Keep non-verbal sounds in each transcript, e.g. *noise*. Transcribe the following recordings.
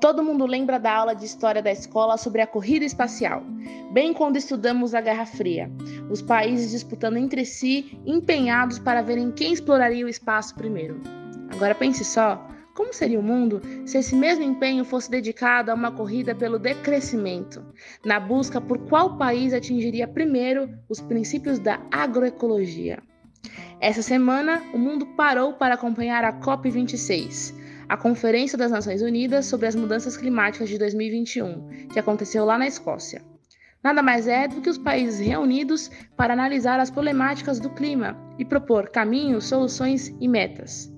Todo mundo lembra da aula de história da escola sobre a corrida espacial, bem quando estudamos a Guerra Fria, os países disputando entre si, empenhados para verem quem exploraria o espaço primeiro. Agora pense só, como seria o mundo se esse mesmo empenho fosse dedicado a uma corrida pelo decrescimento, na busca por qual país atingiria primeiro os princípios da agroecologia? Essa semana, o mundo parou para acompanhar a COP26, a Conferência das Nações Unidas sobre as Mudanças Climáticas de 2021, que aconteceu lá na Escócia. Nada mais é do que os países reunidos para analisar as problemáticas do clima e propor caminhos, soluções e metas.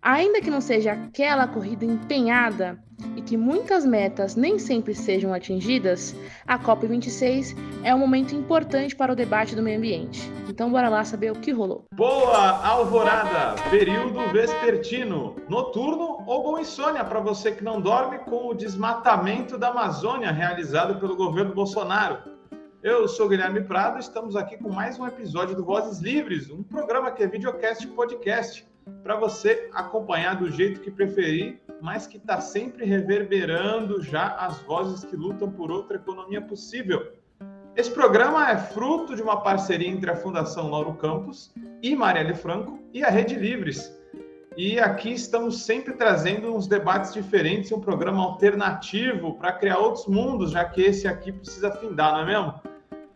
Ainda que não seja aquela corrida empenhada e que muitas metas nem sempre sejam atingidas, a COP26 é um momento importante para o debate do meio ambiente. Então, bora lá saber o que rolou. Boa alvorada, período vespertino, noturno ou boa insônia para você que não dorme com o desmatamento da Amazônia realizado pelo governo Bolsonaro. Eu sou Guilherme Prado, estamos aqui com mais um episódio do Vozes Livres, um programa que é videocast podcast para você acompanhar do jeito que preferir, mas que está sempre reverberando já as vozes que lutam por outra economia possível. Esse programa é fruto de uma parceria entre a Fundação Lauro Campos e Marielle Franco e a Rede Livres. E aqui estamos sempre trazendo uns debates diferentes, um programa alternativo para criar outros mundos, já que esse aqui precisa findar, não é mesmo?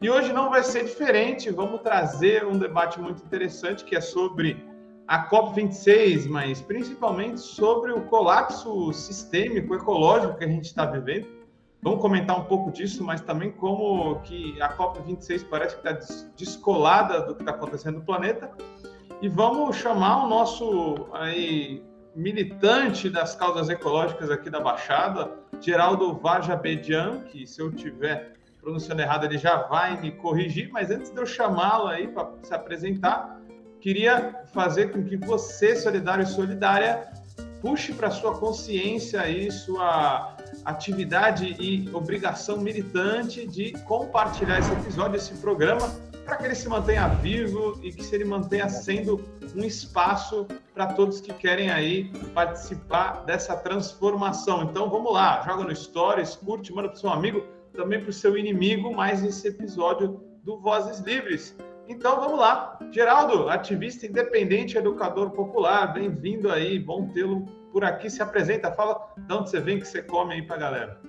E hoje não vai ser diferente, vamos trazer um debate muito interessante que é sobre a COP26, mas principalmente sobre o colapso sistêmico, ecológico que a gente está vivendo. Vamos comentar um pouco disso, mas também como que a COP26 parece que está descolada do que está acontecendo no planeta. E vamos chamar o nosso aí, militante das causas ecológicas aqui da Baixada, Geraldo Vajabedian, que se eu tiver pronunciando errado ele já vai me corrigir, mas antes de eu chamá-lo aí para se apresentar, queria fazer com que você, solidário e solidária, puxe para sua consciência aí sua atividade e obrigação militante de compartilhar esse episódio, esse programa, para que ele se mantenha vivo e que ele mantenha sendo um espaço para todos que querem aí participar dessa transformação. Então vamos lá, joga no Stories, curte, manda para seu amigo, também para o seu inimigo, mais esse episódio do Vozes Livres. Então vamos lá. Geraldo, ativista independente, educador popular, bem-vindo aí, bom tê-lo por aqui. Se apresenta, fala de onde você vem, que você come aí para a galera.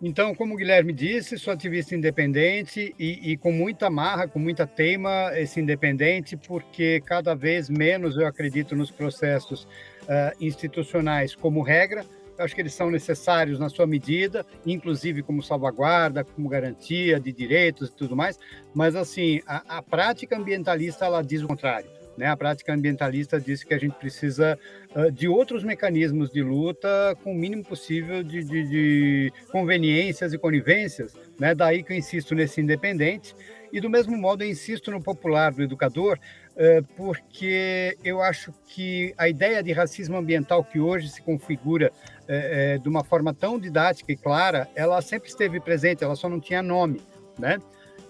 Então, como o Guilherme disse, sou ativista independente e, e, com muita marra, com muita teima, esse independente, porque cada vez menos eu acredito nos processos uh, institucionais como regra, eu acho que eles são necessários na sua medida, inclusive como salvaguarda, como garantia de direitos e tudo mais, mas assim, a, a prática ambientalista ela diz o contrário. Né? A prática ambientalista diz que a gente precisa uh, de outros mecanismos de luta com o mínimo possível de, de, de conveniências e conivências. Né? Daí que eu insisto nesse independente. E do mesmo modo eu insisto no popular, do educador, uh, porque eu acho que a ideia de racismo ambiental que hoje se configura é, é, de uma forma tão didática e clara, ela sempre esteve presente, ela só não tinha nome, né?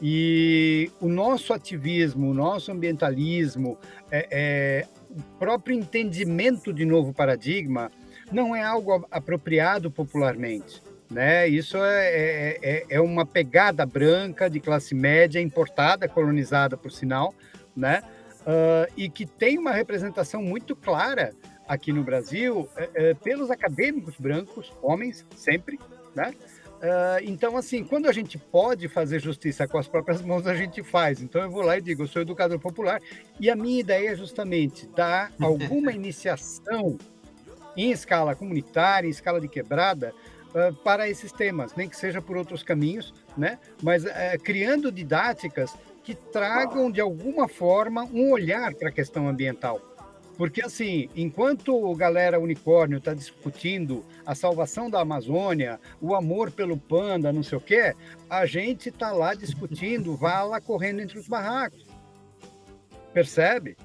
E o nosso ativismo, o nosso ambientalismo, é, é, o próprio entendimento de novo paradigma não é algo apropriado popularmente. Né? Isso é, é, é, é uma pegada branca de classe média importada, colonizada, por sinal, né? Uh, e que tem uma representação muito clara aqui no Brasil é, é, pelos acadêmicos brancos, homens, sempre, né? Uh, então, assim, quando a gente pode fazer justiça com as próprias mãos, a gente faz. Então, eu vou lá e digo: eu sou educador popular, e a minha ideia é justamente dar alguma *laughs* iniciação em escala comunitária, em escala de quebrada, uh, para esses temas, nem que seja por outros caminhos, né? mas uh, criando didáticas que tragam, de alguma forma, um olhar para a questão ambiental. Porque, assim, enquanto a galera unicórnio está discutindo a salvação da Amazônia, o amor pelo panda, não sei o quê, a gente está lá discutindo *laughs* vala correndo entre os barracos. Percebe?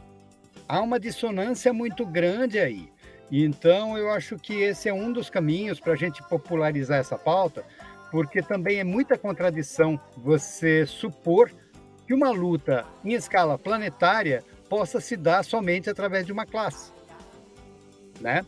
Há uma dissonância muito grande aí. Então, eu acho que esse é um dos caminhos para a gente popularizar essa pauta, porque também é muita contradição você supor que uma luta em escala planetária possa se dar somente através de uma classe, né?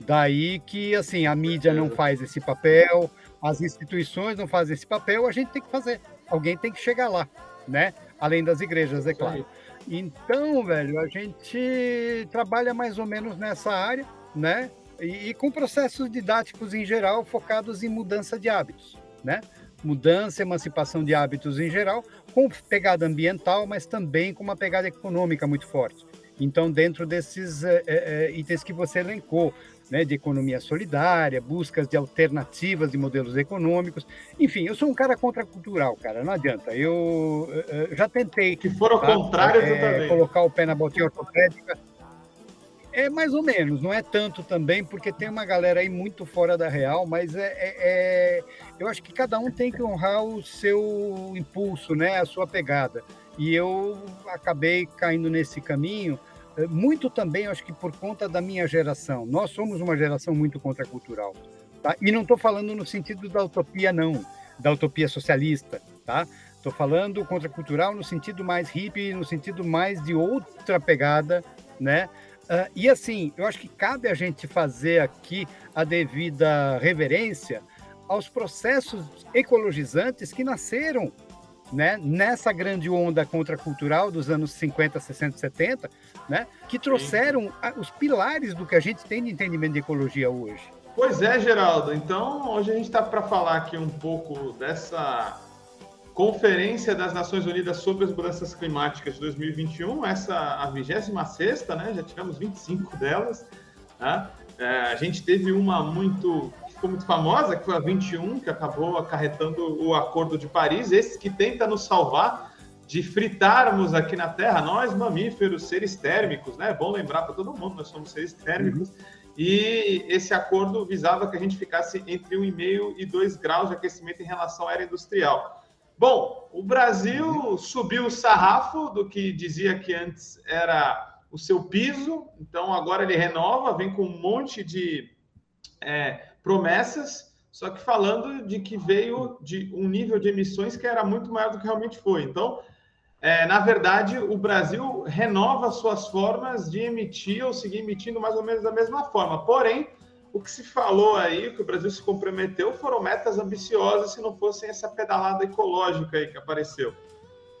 Daí que assim a mídia não faz esse papel, as instituições não fazem esse papel, a gente tem que fazer. Alguém tem que chegar lá, né? Além das igrejas, é claro. Então, velho, a gente trabalha mais ou menos nessa área, né? E, e, com processos didáticos em geral focados em mudança de hábitos, né? Mudança, emancipação de hábitos em geral, com pegada ambiental, mas também com uma pegada econômica muito forte. Então, dentro desses é, é, itens que você elencou, né, de economia solidária, buscas de alternativas de modelos econômicos. Enfim, eu sou um cara contracultural, cara, não adianta. Eu, eu já tentei. Que for ao tá? contrário, é, colocar o pé na botinha ortopédica. É mais ou menos, não é tanto também, porque tem uma galera aí muito fora da real, mas é, é, é, eu acho que cada um tem que honrar o seu impulso, né, a sua pegada. E eu acabei caindo nesse caminho é, muito também, acho que por conta da minha geração. Nós somos uma geração muito contracultural. Tá? E não estou falando no sentido da utopia, não, da utopia socialista. Tá? Estou falando contracultural no sentido mais hippie, no sentido mais de outra pegada, né? Uh, e assim, eu acho que cabe a gente fazer aqui a devida reverência aos processos ecologizantes que nasceram né, nessa grande onda contracultural dos anos 50, 60, 70, né, que trouxeram os pilares do que a gente tem de entendimento de ecologia hoje. Pois é, Geraldo. Então, hoje a gente está para falar aqui um pouco dessa Conferência das Nações Unidas sobre as Mudanças Climáticas de 2021, essa a 26 né? Já tivemos 25 delas. Né? É, a gente teve uma muito ficou muito famosa, que foi a 21, que acabou acarretando o Acordo de Paris, esse que tenta nos salvar de fritarmos aqui na Terra, nós mamíferos, seres térmicos, né? É bom lembrar para todo mundo, nós somos seres térmicos. Uhum. E esse acordo visava que a gente ficasse entre 1,5 e 2 graus de aquecimento em relação à era industrial. Bom, o Brasil subiu o sarrafo do que dizia que antes era o seu piso, então agora ele renova, vem com um monte de é, promessas, só que falando de que veio de um nível de emissões que era muito maior do que realmente foi. Então, é, na verdade, o Brasil renova suas formas de emitir ou seguir emitindo mais ou menos da mesma forma. Porém, o que se falou aí, o que o Brasil se comprometeu, foram metas ambiciosas se não fossem essa pedalada ecológica aí que apareceu.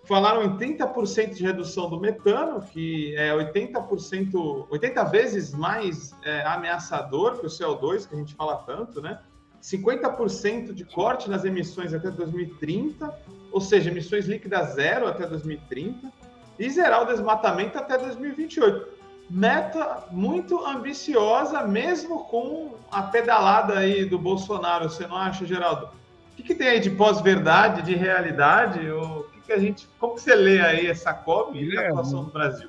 Falaram em 30% de redução do metano, que é 80%, 80 vezes mais é, ameaçador que o CO2, que a gente fala tanto, né? 50% de corte nas emissões até 2030, ou seja, emissões líquidas zero até 2030, e zerar o desmatamento até 2028. Meta muito ambiciosa, mesmo com a pedalada aí do Bolsonaro, você não acha, Geraldo? O que, que tem aí de pós-verdade, de realidade? Ou que a gente. Como que você lê aí essa COP e a atuação do Brasil?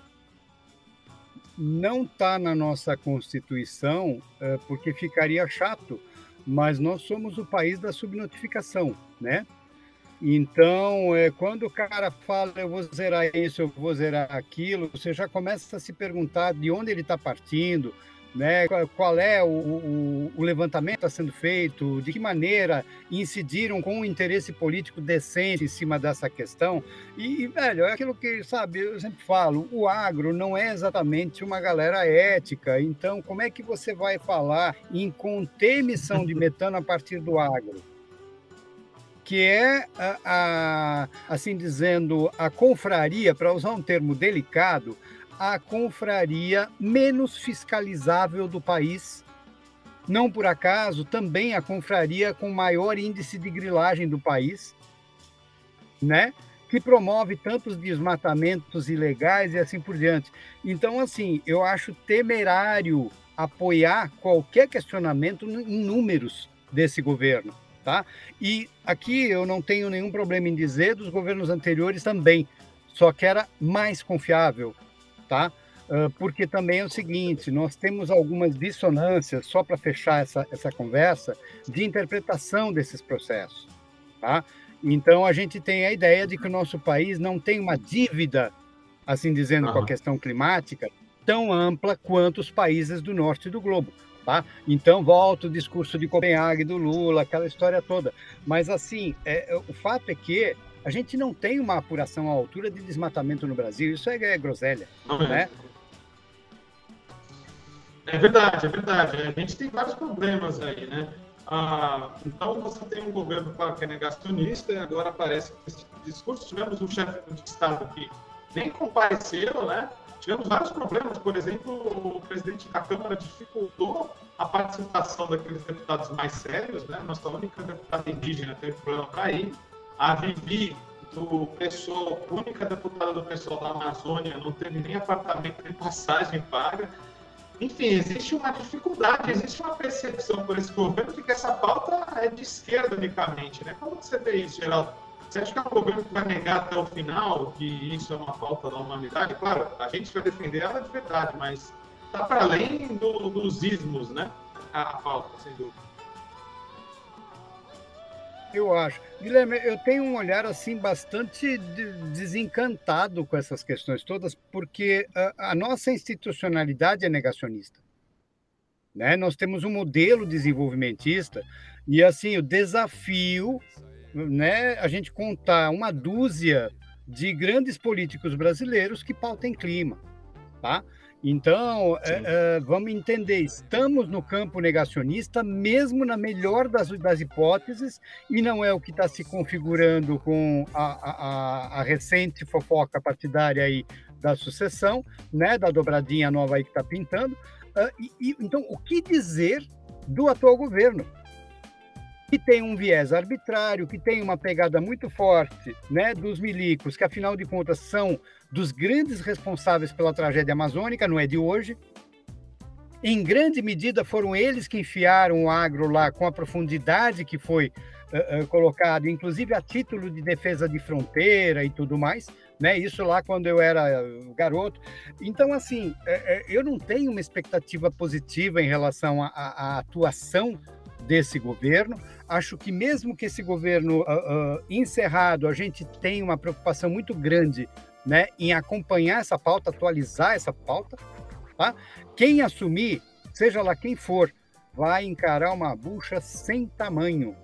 Não está na nossa Constituição, é, porque ficaria chato, mas nós somos o país da subnotificação, né? Então, é, quando o cara fala, eu vou zerar isso, eu vou zerar aquilo, você já começa a se perguntar de onde ele está partindo, né? qual é o, o, o levantamento está sendo feito, de que maneira incidiram com um interesse político decente em cima dessa questão. E, velho, é aquilo que, sabe, eu sempre falo, o agro não é exatamente uma galera ética, então como é que você vai falar em conter emissão de *laughs* metano a partir do agro? Que é, a, a, assim dizendo, a confraria, para usar um termo delicado, a confraria menos fiscalizável do país. Não por acaso, também a confraria com maior índice de grilagem do país, né? Que promove tantos desmatamentos ilegais e assim por diante. Então, assim, eu acho temerário apoiar qualquer questionamento em números desse governo, tá? E aqui eu não tenho nenhum problema em dizer dos governos anteriores também, só que era mais confiável, tá? Uh, porque também é o seguinte, nós temos algumas dissonâncias, só para fechar essa, essa conversa, de interpretação desses processos, tá? Então, a gente tem a ideia de que o nosso país não tem uma dívida, assim dizendo, uhum. com a questão climática, tão ampla quanto os países do norte do globo. Tá? Então, volta o discurso de Copenhague do Lula, aquela história toda. Mas, assim, é, o fato é que a gente não tem uma apuração à altura de desmatamento no Brasil, isso é, é groselha, não é. né? É verdade, é verdade. A gente tem vários problemas aí, né? Ah, então, você tem um governo, claro, que é negacionista, e agora aparece esse discurso. Tivemos um chefe de Estado que nem compareceu, né? Tivemos vários problemas, por exemplo, o presidente da Câmara dificultou a participação daqueles deputados mais sérios, né? Nossa única deputada indígena teve problema para ir. A Vivi, do PSOL, única deputada do PSOL da Amazônia, não teve nem apartamento nem passagem paga. Enfim, existe uma dificuldade, existe uma percepção por esse governo de que essa pauta é de esquerda unicamente. Né? Como você vê isso, Geraldo? Você acha que é um governo vai negar até o final que isso é uma falta da humanidade? Claro, a gente vai defender ela de verdade, mas está para além do, dos ismos, né? A, a pauta, sem dúvida. Eu acho. Guilherme, eu tenho um olhar assim bastante desencantado com essas questões todas, porque a, a nossa institucionalidade é negacionista. Né? Nós temos um modelo desenvolvimentista e assim o desafio né, a gente contar uma dúzia de grandes políticos brasileiros que pautem clima, tá? Então, é, é, vamos entender, estamos no campo negacionista, mesmo na melhor das, das hipóteses, e não é o que está se configurando com a, a, a, recente fofoca partidária aí da sucessão, né, da dobradinha nova aí que está pintando. Uh, e, e, então, o que dizer do atual governo? Que tem um viés arbitrário, que tem uma pegada muito forte né, dos milicos, que afinal de contas são dos grandes responsáveis pela tragédia amazônica, não é de hoje. Em grande medida foram eles que enfiaram o agro lá com a profundidade que foi uh, uh, colocado, inclusive a título de defesa de fronteira e tudo mais, né? Isso lá quando eu era garoto. Então, assim, eu não tenho uma expectativa positiva em relação à atuação desse governo. Acho que mesmo que esse governo uh, uh, encerrado, a gente tem uma preocupação muito grande né, em acompanhar essa pauta, atualizar essa pauta. Tá? Quem assumir, seja lá quem for, vai encarar uma bucha sem tamanho,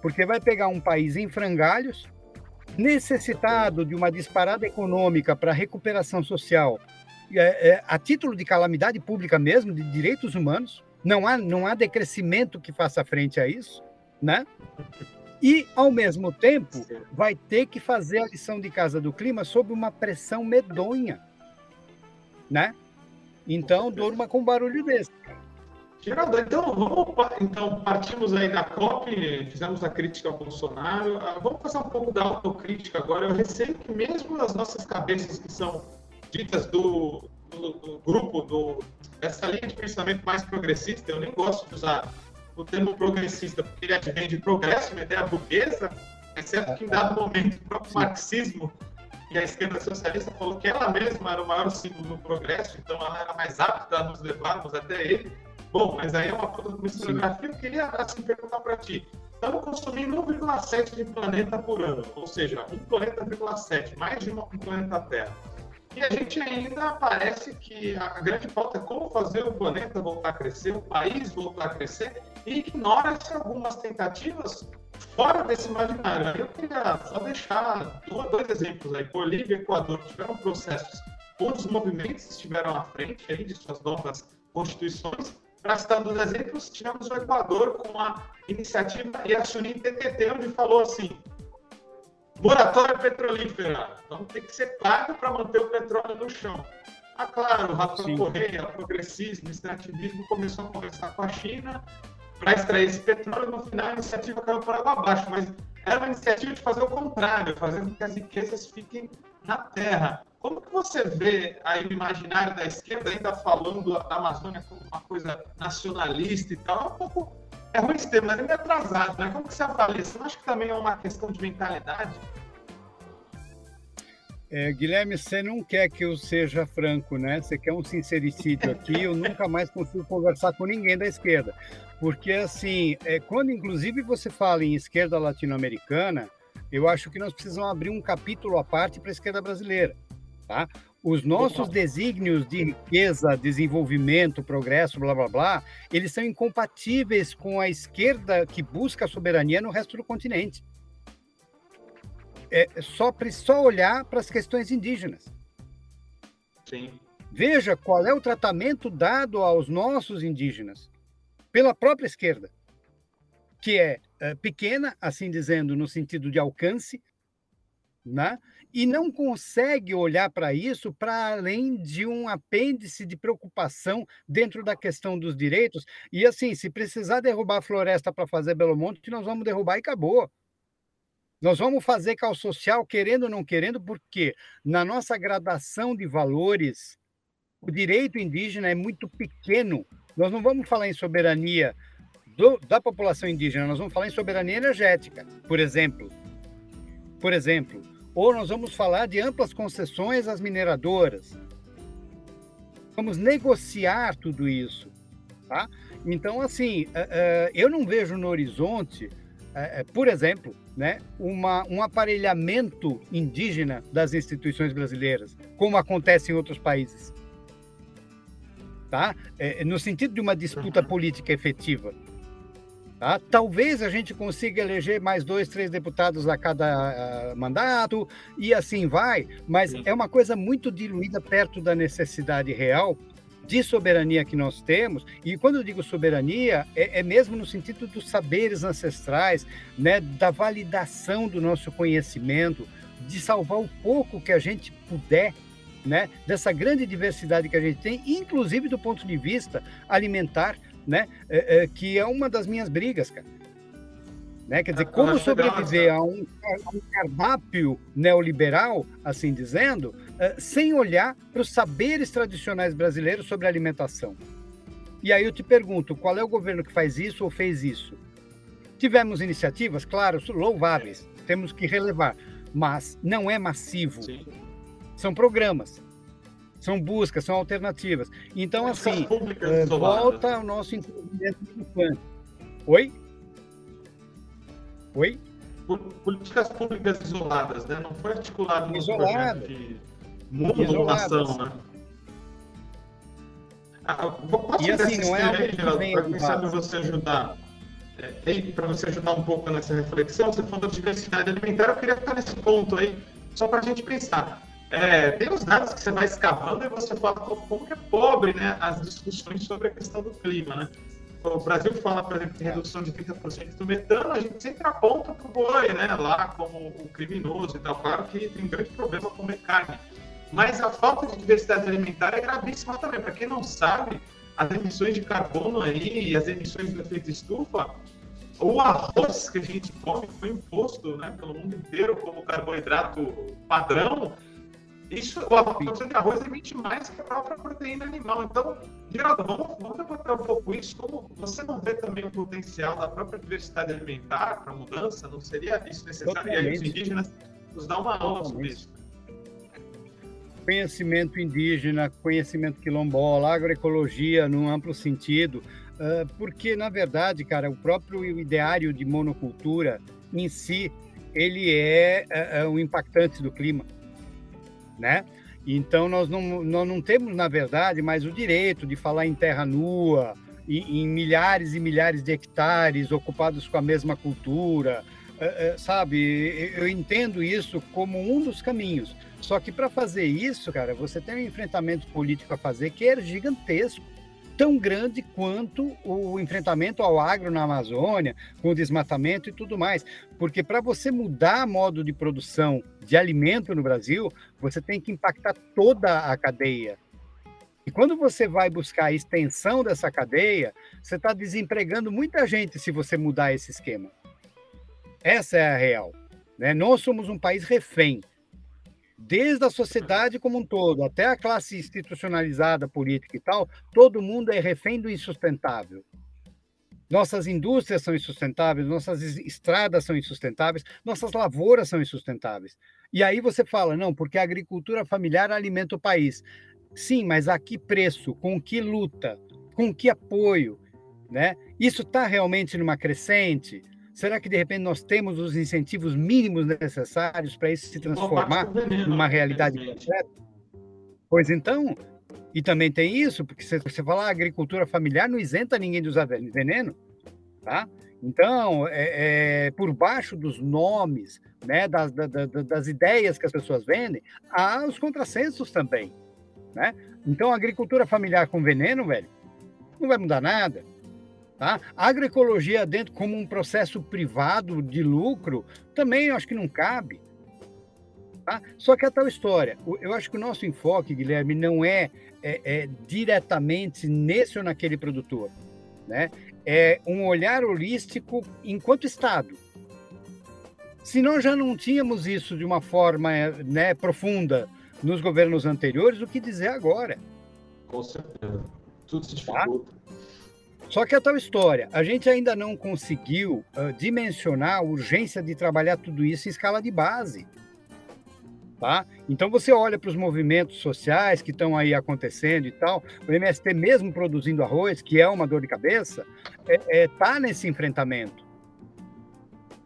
porque vai pegar um país em frangalhos, necessitado de uma disparada econômica para recuperação social, é, é, a título de calamidade pública mesmo, de direitos humanos, não há, não há decrescimento que faça frente a isso, né? E, ao mesmo tempo, vai ter que fazer a lição de casa do clima sob uma pressão medonha, né? Então, durma com barulho desse. Geraldo, então, vamos, então partimos aí da COP, fizemos a crítica ao Bolsonaro. Ah, vamos fazer um pouco da autocrítica agora. Eu receio que mesmo as nossas cabeças que são ditas do, do, do grupo, do, dessa linha de pensamento mais progressista, eu nem gosto de usar o termo progressista, porque ele advém de progresso, uma ideia burguesa, exceto que em dado momento o próprio marxismo e a esquerda socialista falou que ela mesma era o maior símbolo do progresso, então ela era mais apta a nos levarmos até ele. Bom, mas aí é uma foto de historiografia. Eu queria assim, perguntar para ti. Estamos consumindo 1,7 de planeta por ano, ou seja, um planeta, mais de um planeta Terra. E a gente ainda parece que a grande pauta é como fazer o planeta voltar a crescer, o país voltar a crescer, e ignora-se algumas tentativas fora desse imaginário. Eu queria só deixar dois exemplos aí. Bolívia e Equador tiveram processos onde os movimentos estiveram à frente aí de suas novas constituições. Para citar dos exemplos, tivemos o Equador com a iniciativa Yasunin TTT, onde falou assim, Moratória petrolífera. Então tem que ser pago para manter o petróleo no chão. Ah, claro, o Rafael Correia, progressismo, extrativismo, começou a conversar com a China para extrair esse petróleo. No final, a iniciativa caiu por água abaixo, mas era uma iniciativa de fazer o contrário, fazer com que as riquezas fiquem na terra. Como que você vê o imaginário da esquerda ainda falando da Amazônia como uma coisa nacionalista e tal? É um pouco é ruim esse termo, mas é atrasado, né? Como que você avalia? Você não acha que também é uma questão de mentalidade? É, Guilherme, você não quer que eu seja franco, né? Você quer um sincericídio aqui, eu nunca mais consigo conversar com ninguém da esquerda. Porque, assim, é, quando inclusive você fala em esquerda latino-americana, eu acho que nós precisamos abrir um capítulo à parte para a esquerda brasileira. Tá? Os nossos desígnios de riqueza, desenvolvimento, progresso, blá blá blá, eles são incompatíveis com a esquerda que busca a soberania no resto do continente. É só, só olhar para as questões indígenas. Sim. Veja qual é o tratamento dado aos nossos indígenas pela própria esquerda, que é, é pequena, assim dizendo, no sentido de alcance, né? e não consegue olhar para isso para além de um apêndice de preocupação dentro da questão dos direitos. E assim, se precisar derrubar a floresta para fazer Belo Monte, nós vamos derrubar e acabou. Nós vamos fazer cal social, querendo ou não querendo, porque na nossa gradação de valores, o direito indígena é muito pequeno. Nós não vamos falar em soberania do, da população indígena, nós vamos falar em soberania energética, por exemplo. Por exemplo, ou nós vamos falar de amplas concessões às mineradoras. Vamos negociar tudo isso, tá? Então, assim, eh, eh, eu não vejo no horizonte, eh, por exemplo, né, uma, um aparelhamento indígena das instituições brasileiras, como acontece em outros países. Tá? no sentido de uma disputa política efetiva. Tá? Talvez a gente consiga eleger mais dois, três deputados a cada uh, mandato e assim vai, mas é uma coisa muito diluída perto da necessidade real de soberania que nós temos. E quando eu digo soberania, é, é mesmo no sentido dos saberes ancestrais, né, da validação do nosso conhecimento, de salvar o pouco que a gente puder né, dessa grande diversidade que a gente tem, inclusive do ponto de vista alimentar, né? É, é, que é uma das minhas brigas, cara. Né? Quer dizer, como sobreviver a um, a um cardápio neoliberal, assim dizendo, sem olhar para os saberes tradicionais brasileiros sobre alimentação. E aí eu te pergunto, qual é o governo que faz isso ou fez isso? Tivemos iniciativas, claro, louváveis, temos que relevar, mas não é massivo. Sim. São programas são buscas, são alternativas. Então, assim, é, volta ao nosso entendimento infante. Oi? Oi? Políticas públicas isoladas, né? Não foi articulado no isoladas. de modulação, né? Ah, posso e assim, não é algo para pensar para você ajudar, é, para você ajudar um pouco nessa reflexão, você falou da diversidade alimentar, eu queria ficar nesse ponto aí, só para a gente pensar. É, tem os dados que você vai escavando e você fala como que é pobre né, as discussões sobre a questão do clima. Né? O Brasil fala, por exemplo, de redução de 30% do metano, a gente sempre aponta para o boi né, lá como o criminoso e tal. Claro que tem um grande problema comer carne. Mas a falta de diversidade alimentar é gravíssima também. Para quem não sabe, as emissões de carbono aí e as emissões do efeito estufa, o arroz que a gente come foi imposto né, pelo mundo inteiro como carboidrato padrão isso, a produção de arroz emite mais que a própria proteína animal. Então, Geraldo, vamos, vamos debater um pouco isso. Como você não vê também o potencial da própria diversidade alimentar para mudança? Não seria isso necessário? Totalmente. E aí os indígenas nos dão uma aula sobre isso. Conhecimento indígena, conhecimento quilombola, agroecologia num amplo sentido, ah, porque, na verdade, cara, o próprio ideário de monocultura em si, ele é, é, é um impactante do clima né? Então, nós não, nós não temos, na verdade, mais o direito de falar em terra nua, em, em milhares e milhares de hectares ocupados com a mesma cultura, é, é, sabe? Eu entendo isso como um dos caminhos. Só que para fazer isso, cara, você tem um enfrentamento político a fazer que é gigantesco tão grande quanto o enfrentamento ao agro na Amazônia, com o desmatamento e tudo mais. Porque para você mudar modo de produção de alimento no Brasil, você tem que impactar toda a cadeia. E quando você vai buscar a extensão dessa cadeia, você está desempregando muita gente se você mudar esse esquema. Essa é a real. Né? Nós somos um país refém desde a sociedade como um todo, até a classe institucionalizada, política e tal, todo mundo é refém do insustentável. Nossas indústrias são insustentáveis, nossas estradas são insustentáveis, nossas lavouras são insustentáveis. E aí você fala, não, porque a agricultura familiar alimenta o país. Sim, mas a que preço? Com que luta? Com que apoio? Né? Isso está realmente numa crescente? Será que de repente nós temos os incentivos mínimos necessários para isso se transformar numa realidade concreta? Pois então, e também tem isso, porque se você falar agricultura familiar, não isenta ninguém de usar veneno, tá? Então, é, é, por baixo dos nomes, né, das, das, das ideias que as pessoas vendem, há os contrassensos também. Né? Então, a agricultura familiar com veneno, velho, não vai mudar nada. Tá? A agroecologia dentro como um processo privado de lucro também eu acho que não cabe. Tá? Só que é tal história. Eu acho que o nosso enfoque, Guilherme, não é, é, é diretamente nesse ou naquele produtor. Né? É um olhar holístico enquanto Estado. Se nós já não tínhamos isso de uma forma né, profunda nos governos anteriores, o que dizer agora? Com certeza. Tudo se tá? dificulta. Tá? Só que é tal história, a gente ainda não conseguiu uh, dimensionar a urgência de trabalhar tudo isso em escala de base. Tá? Então você olha para os movimentos sociais que estão aí acontecendo e tal, o MST mesmo produzindo arroz, que é uma dor de cabeça, está é, é, tá nesse enfrentamento.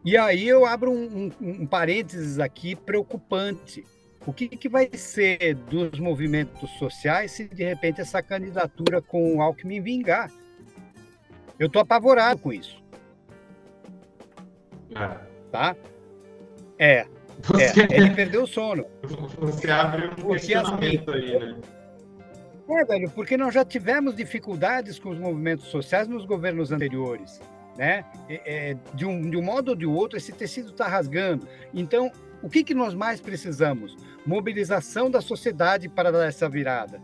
E aí eu abro um, um, um parênteses aqui preocupante. O que, que, vai ser dos movimentos sociais se de repente essa candidatura com o Alckmin vingar? Eu tô apavorado com isso. É. Tá? É. Você... é. Ele perdeu o sono. Você abre um assim, questionamento assim, aí, né? É, velho, porque nós já tivemos dificuldades com os movimentos sociais nos governos anteriores. Né? É, de, um, de um modo ou de outro, esse tecido está rasgando. Então, o que, que nós mais precisamos? Mobilização da sociedade para dar essa virada.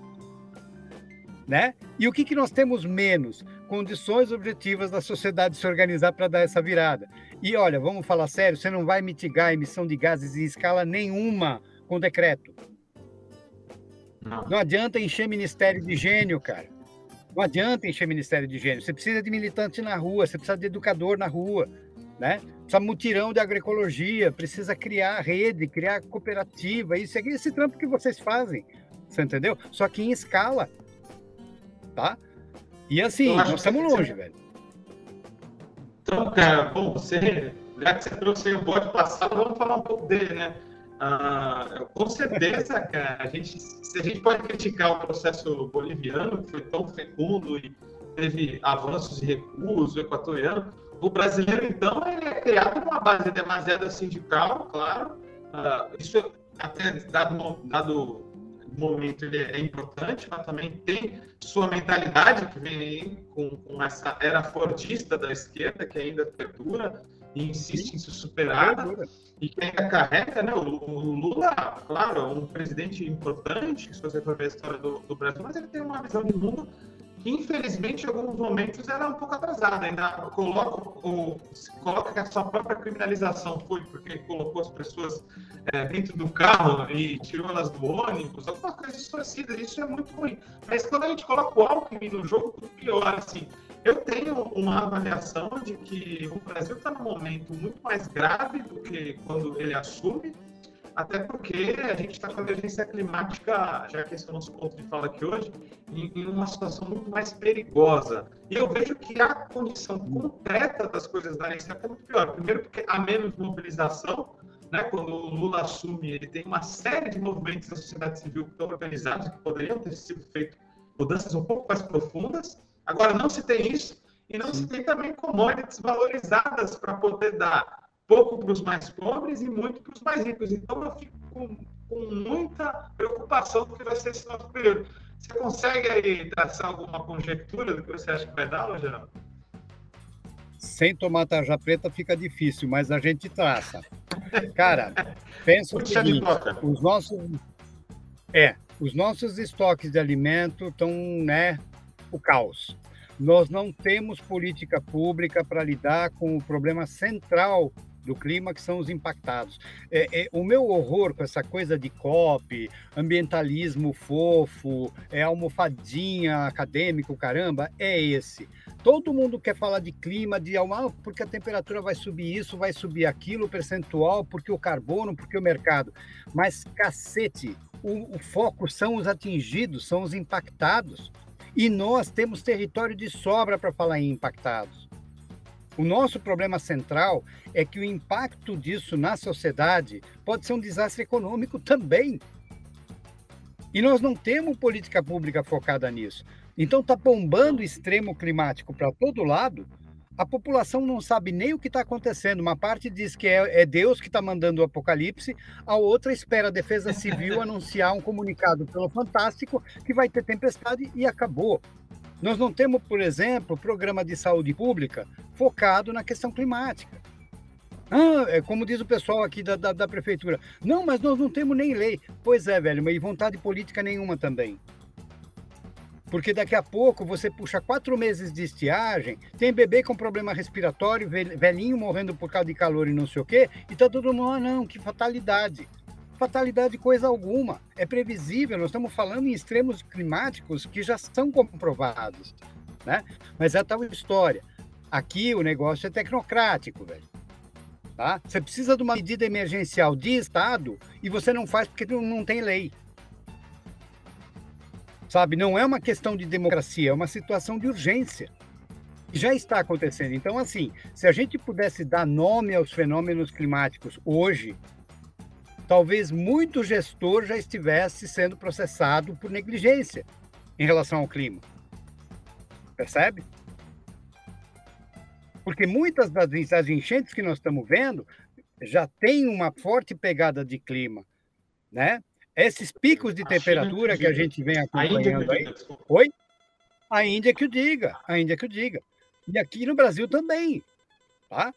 Né? E o que, que nós temos menos? Condições objetivas da sociedade se organizar para dar essa virada. E olha, vamos falar sério, você não vai mitigar a emissão de gases em escala nenhuma com decreto. Não. não adianta encher ministério de gênio, cara. Não adianta encher ministério de gênio. Você precisa de militante na rua, você precisa de educador na rua, né? Precisa mutirão de agroecologia, precisa criar rede, criar cooperativa, isso é esse trampo que vocês fazem, você entendeu? Só que em escala tá? E assim, nós estamos longe, você... velho. Então, cara, bom, você, já que você trouxe o bode passado, vamos falar um pouco dele, né? Ah, com certeza, cara, a gente, se a gente pode criticar o processo boliviano, que foi tão fecundo e teve avanços e recuos, o equatoriano, o brasileiro, então, ele é criado numa base demasiado sindical, claro. Ah, isso até dado, dado momento ele é importante, mas também tem sua mentalidade que vem com, com essa era fortista da esquerda, que ainda perdura e insiste em se superar e que ainda carrega, né? O, o, Lula, claro, é um presidente importante, se você for ver a história do, do Brasil, mas ele tem uma visão de mundo infelizmente em alguns momentos era um pouco atrasada. Ainda coloca, o, coloca que a sua própria criminalização foi porque colocou as pessoas é, dentro do carro e tirou elas do ônibus, alguma coisa distorcida. Isso é muito ruim. Mas quando a gente coloca o Alckmin no jogo, pior. Assim, eu tenho uma avaliação de que o Brasil está num momento muito mais grave do que quando ele assume até porque a gente está com a emergência climática, já que esse é o nosso ponto de fala aqui hoje, em, uma situação muito mais perigosa. E eu vejo que a condição concreta das coisas darem certo é muito pior. Primeiro, porque há menos mobilização. Né? Quando o Lula assume, ele tem uma série de movimentos da sociedade civil que estão organizados, que poderiam ter sido feitas mudanças um pouco mais profundas. Agora, não se tem isso, e não se tem também commodities valorizadas para poder dar pouco para os mais pobres e muito para os mais ricos. Então, eu fico com, com, muita preocupação do que vai ser esse novo período. Você consegue aí traçar alguma conjectura do que você acha que vai dar, Geraldo? Sem tomar tarja preta fica difícil, mas a gente traça. Cara, pensa o seguinte, os nossos... É, os nossos estoques de alimento estão, né, o caos. Nós não temos política pública para lidar com o problema central do clima que são os impactados. É, é, o meu horror com essa coisa de COP, ambientalismo fofo, é almofadinha acadêmico, caramba, é esse. Todo mundo quer falar de clima, de ah, porque a temperatura vai subir isso, vai subir aquilo, percentual, porque o carbono, porque o mercado. Mas cacete, o, o foco são os atingidos, são os impactados. E nós temos território de sobra para falar em impactados. O nosso problema central é que o impacto disso na sociedade pode ser um desastre econômico também. E nós não temos política pública focada nisso. Então está bombando extremo climático para todo lado, A população não sabe nem o que está acontecendo. Uma parte diz que é, é Deus que está mandando o apocalipse, a outra espera a Defesa Civil *laughs* anunciar um comunicado pelo Fantástico que vai ter tempestade e acabou. Nós não temos, por exemplo, programa de saúde pública focado na questão climática. Ah, é como diz o pessoal aqui da, da, da prefeitura. Não, mas nós não temos nem lei. Pois é, velho, mas vontade política nenhuma também. Porque daqui a pouco você puxa quatro meses de estiagem, tem bebê com problema respiratório, velhinho morrendo por causa de calor e não sei o quê, e tá todo mundo, ah, não, que fatalidade. Fatalidade coisa alguma. É previsível, nós estamos falando em extremos climáticos que já são comprovados. Né? Mas é tal história. Aqui o negócio é tecnocrático, velho. Tá? Você precisa de uma medida emergencial de Estado e você não faz porque não tem lei sabe? Não é uma questão de democracia, é uma situação de urgência. Já está acontecendo. Então, assim, se a gente pudesse dar nome aos fenômenos climáticos hoje, talvez muito gestor já estivesse sendo processado por negligência em relação ao clima. Percebe? Porque muitas das enchentes que nós estamos vendo já têm uma forte pegada de clima, né? Esses picos de temperatura que a gente vem acompanhando aí. Oi? A Índia que o diga, a Índia que o diga. E aqui no Brasil também, tá?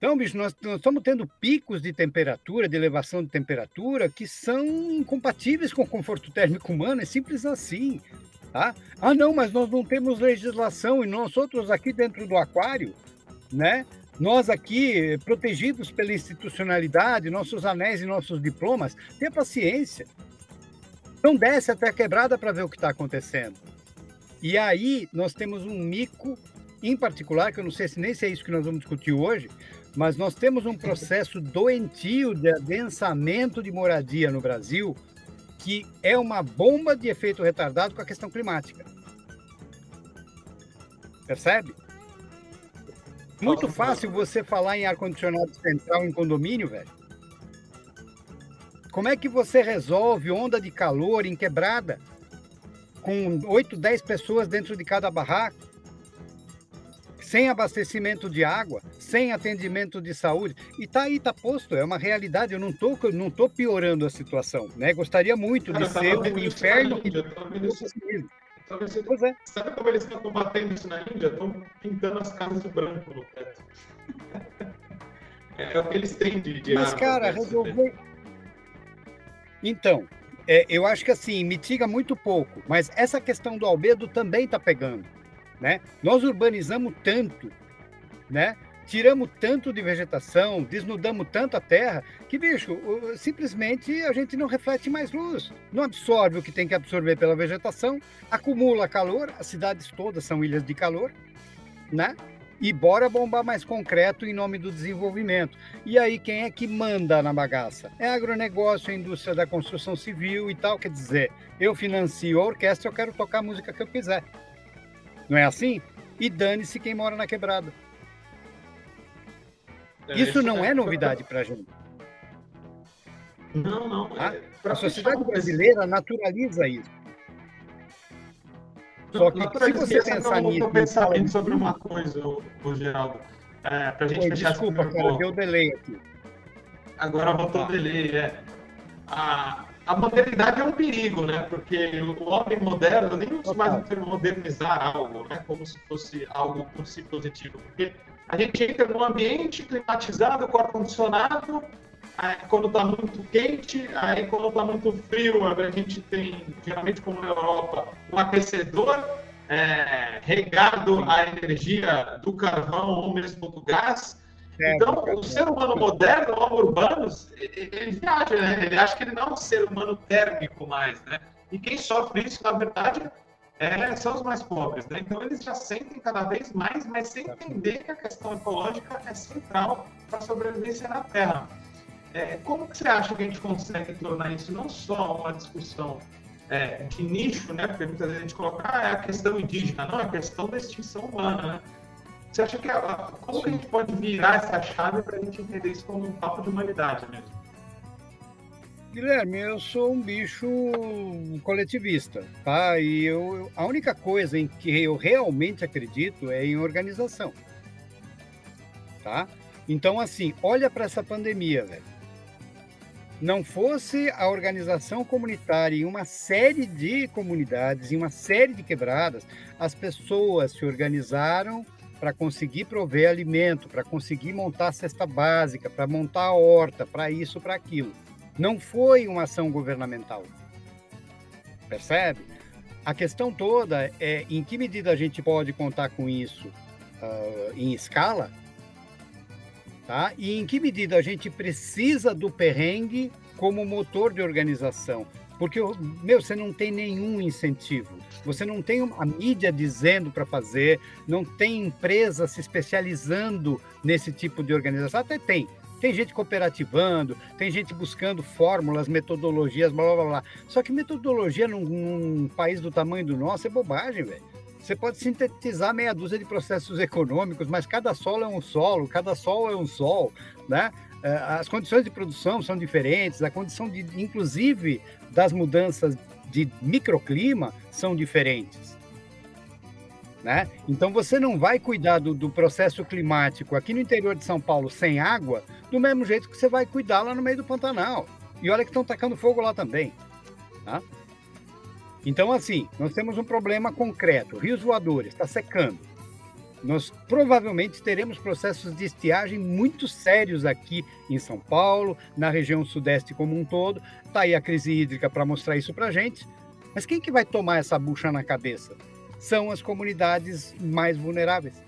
Então, bicho, nós, nós estamos tendo picos de temperatura, de elevação de temperatura, que são incompatíveis com o conforto térmico humano, é simples assim, tá? Ah, não, mas nós não temos legislação e nós outros aqui dentro do aquário, né? Nós aqui, protegidos pela institucionalidade, nossos anéis e nossos diplomas, tenha paciência. Não desce até a quebrada para ver o que está acontecendo. E aí nós temos um mico, em particular, que eu não sei se nem se é isso que nós vamos discutir hoje, mas nós temos um processo doentio de adensamento de moradia no Brasil, que é uma bomba de efeito retardado com a questão climática. Percebe? Muito fácil você falar em ar-condicionado central em condomínio, velho. Como é que você resolve onda de calor em quebrada com 8, 10 pessoas dentro de cada barraco? Sem abastecimento de água, sem atendimento de saúde. E tá aí, tá posto, é uma realidade. Eu não tô, não tô piorando a situação, né? Gostaria muito Cara, de ser um inferno. Que... Sabe, você, pois é. sabe como eles estão combatendo isso na Índia? Estão pintando as casas de branco no teto. é, é o que eles têm de, de Mas, cara, resolver. Então, é, eu acho que assim, mitiga muito pouco, mas essa questão do albedo também está pegando. Né? Nós urbanizamos tanto, né? tiramos tanto de vegetação, desnudamos tanto a terra, que, bicho, simplesmente a gente não reflete mais luz. Não absorve o que tem que absorver pela vegetação, acumula calor, as cidades todas são ilhas de calor, né? E bora bombar mais concreto em nome do desenvolvimento. E aí, quem é que manda na bagaça? É agronegócio, a indústria da construção civil e tal. Quer dizer, eu financio a orquestra, eu quero tocar a música que eu quiser. Não é assim? E dane-se quem mora na quebrada. É, isso não é novidade para a gente. Não, não. É, a sociedade brasileira naturaliza isso. Só que se você pensar nisso... Eu pensamento sobre uma coisa, o, Geraldo. É, pra gente Oi, fechar desculpa, cara, deu delay aqui. Agora voltou o delay, é. A, a modernidade é um perigo, né? Porque o homem moderno nem usa mais o termo modernizar algo, né? Como se fosse algo por si positivo. Porque a gente entra num ambiente climatizado com ar-condicionado, quando está muito quente, aí quando está muito frio, a gente tem, geralmente como na Europa, um aquecedor é, regado à energia do carvão ou mesmo do gás. Então, o ser humano moderno, o homem urbano, ele viaja, né? Ele acha que ele não é um ser humano térmico mais, né? E quem sofre isso, na verdade, é, são os mais pobres. Né? Então, eles já sentem cada vez mais, mas sem entender que a questão ecológica é central para a sobrevivência na Terra. É, como que você acha que a gente consegue tornar isso não só uma discussão é, de nicho, né? porque muitas vezes a gente coloca ah, é a questão indígena, não, é a questão da extinção humana. Né? Você acha que como que a gente pode virar essa chave para a gente entender isso como um papo de humanidade mesmo? Guilherme, eu sou um bicho coletivista, tá? E eu, a única coisa em que eu realmente acredito é em organização. tá? Então, assim, olha para essa pandemia, velho. Não fosse a organização comunitária em uma série de comunidades, em uma série de quebradas, as pessoas se organizaram para conseguir prover alimento, para conseguir montar a cesta básica, para montar a horta, para isso, para aquilo. Não foi uma ação governamental. Percebe? A questão toda é em que medida a gente pode contar com isso uh, em escala, tá? E em que medida a gente precisa do perrengue como motor de organização. Porque, meu, você não tem nenhum incentivo. Você não tem a mídia dizendo para fazer, não tem empresa se especializando nesse tipo de organização. Até tem. Tem gente cooperativando, tem gente buscando fórmulas, metodologias, blá blá blá. Só que metodologia num, num país do tamanho do nosso é bobagem, velho. Você pode sintetizar meia dúzia de processos econômicos, mas cada solo é um solo, cada sol é um sol, né? Eh, as condições de produção são diferentes, a condição de, inclusive, das mudanças de microclima são diferentes. Né? Então você não vai cuidar do, do, processo climático aqui no interior de São Paulo sem água do mesmo jeito que você vai cuidar lá no meio do Pantanal. E olha que estão tacando fogo lá também. Tá? Então, assim, nós temos um problema concreto. Rios voadores, está secando nós provavelmente teremos processos de estiagem muito sérios aqui em São Paulo, na região sudeste como um todo. Está aí a crise hídrica para mostrar isso para a gente. Mas quem que vai tomar essa bucha na cabeça? São as comunidades mais vulneráveis,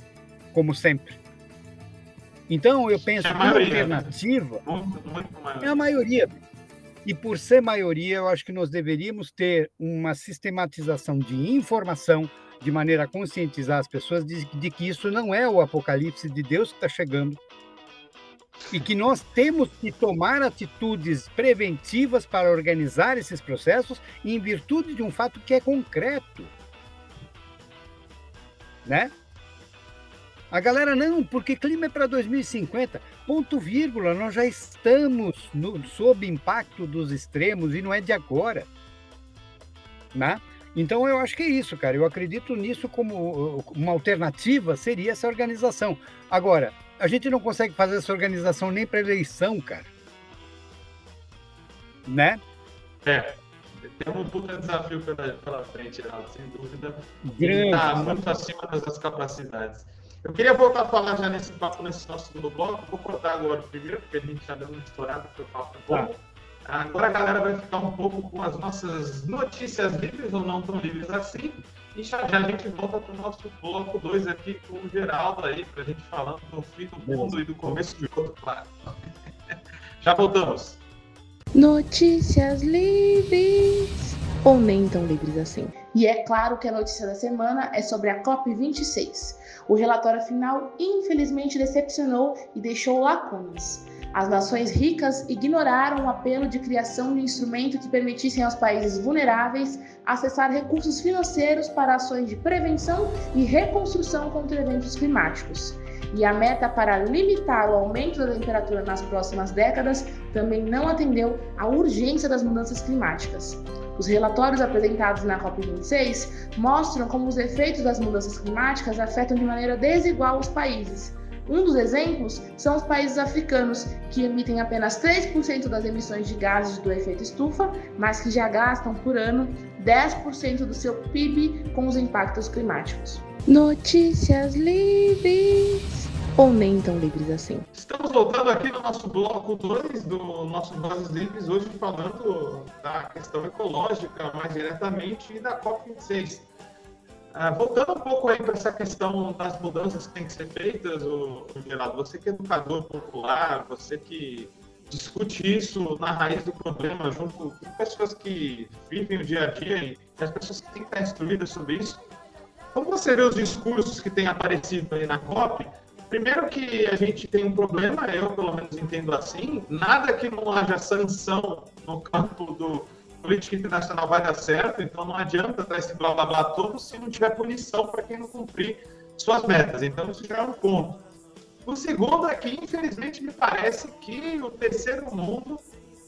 como sempre. Então, eu penso é que a alternativa muito, muito é a maioria. E por ser maioria, eu acho que nós deveríamos ter uma sistematização de informação, de maneira a conscientizar as pessoas de, de que isso não é o apocalipse de Deus que está chegando e que nós temos que tomar atitudes preventivas para organizar esses processos em virtude de um fato que é concreto. Né? A galera, não, porque clima é para 2050. Ponto vírgula, nós já estamos no, sob impacto dos extremos e não é de agora. Né? Então eu acho que é isso, cara. Eu acredito nisso como uh, uma alternativa seria essa organização. Agora, a gente não consegue fazer essa organização nem para eleição, cara. Né? É. Tem um puta desafio pela, pela frente, Geraldo, sem dúvida. Grande. Está muito acima das nossas capacidades. Eu queria voltar a falar já nesse papo, nesse nosso segundo bloco. Vou cortar agora o primeiro, porque a gente está dando uma estourada, porque o papo é bom. Tá. Agora a galera vai ficar um pouco com as nossas notícias livres ou não tão livres assim. E já, já a gente volta para o nosso bloco 2 aqui com o Geraldo aí, para a gente falando do fim do mundo e do começo de outro, claro. *laughs* já voltamos. Notícias livres ou nem tão livres assim. E é claro que a notícia da semana é sobre a COP26. O relatório final infelizmente decepcionou e deixou lacunas. As nações ricas ignoraram o apelo de criação de um instrumento que permitissem aos países vulneráveis acessar recursos financeiros para ações de prevenção e reconstrução contra eventos climáticos. E a meta para limitar o aumento da temperatura nas próximas décadas também não atendeu à urgência das mudanças climáticas. Os relatórios apresentados na COP26 mostram como os efeitos das mudanças climáticas afetam de maneira desigual os países um dos exemplos são os países africanos, que emitem apenas 3% das emissões de gases do efeito estufa, mas que já gastam por ano 10% do seu PIB com os impactos climáticos. Notícias livres ou nem tão livres assim. Estamos voltando aqui no nosso bloco 2 do nosso Vozes Livres, hoje falando da questão ecológica mais diretamente e da COP26. Ah, voltando um pouco aí para essa questão das mudanças que têm que ser feitas, o, o Geraldo, você que é educador popular, você que discute isso na raiz do problema, junto com pessoas que vivem o dia a dia e as pessoas que têm que estar instruídas sobre isso. Como você vê os discursos que têm aparecido aí na COP? Primeiro que a gente tem um problema, eu pelo menos entendo assim, nada que não haja sanção no campo do, política internacional vai dar certo, então não adianta dar esse blá blá blá todo se não tiver punição para quem não cumprir suas metas. Então isso já é um ponto. O segundo é que, infelizmente, me parece que o terceiro mundo,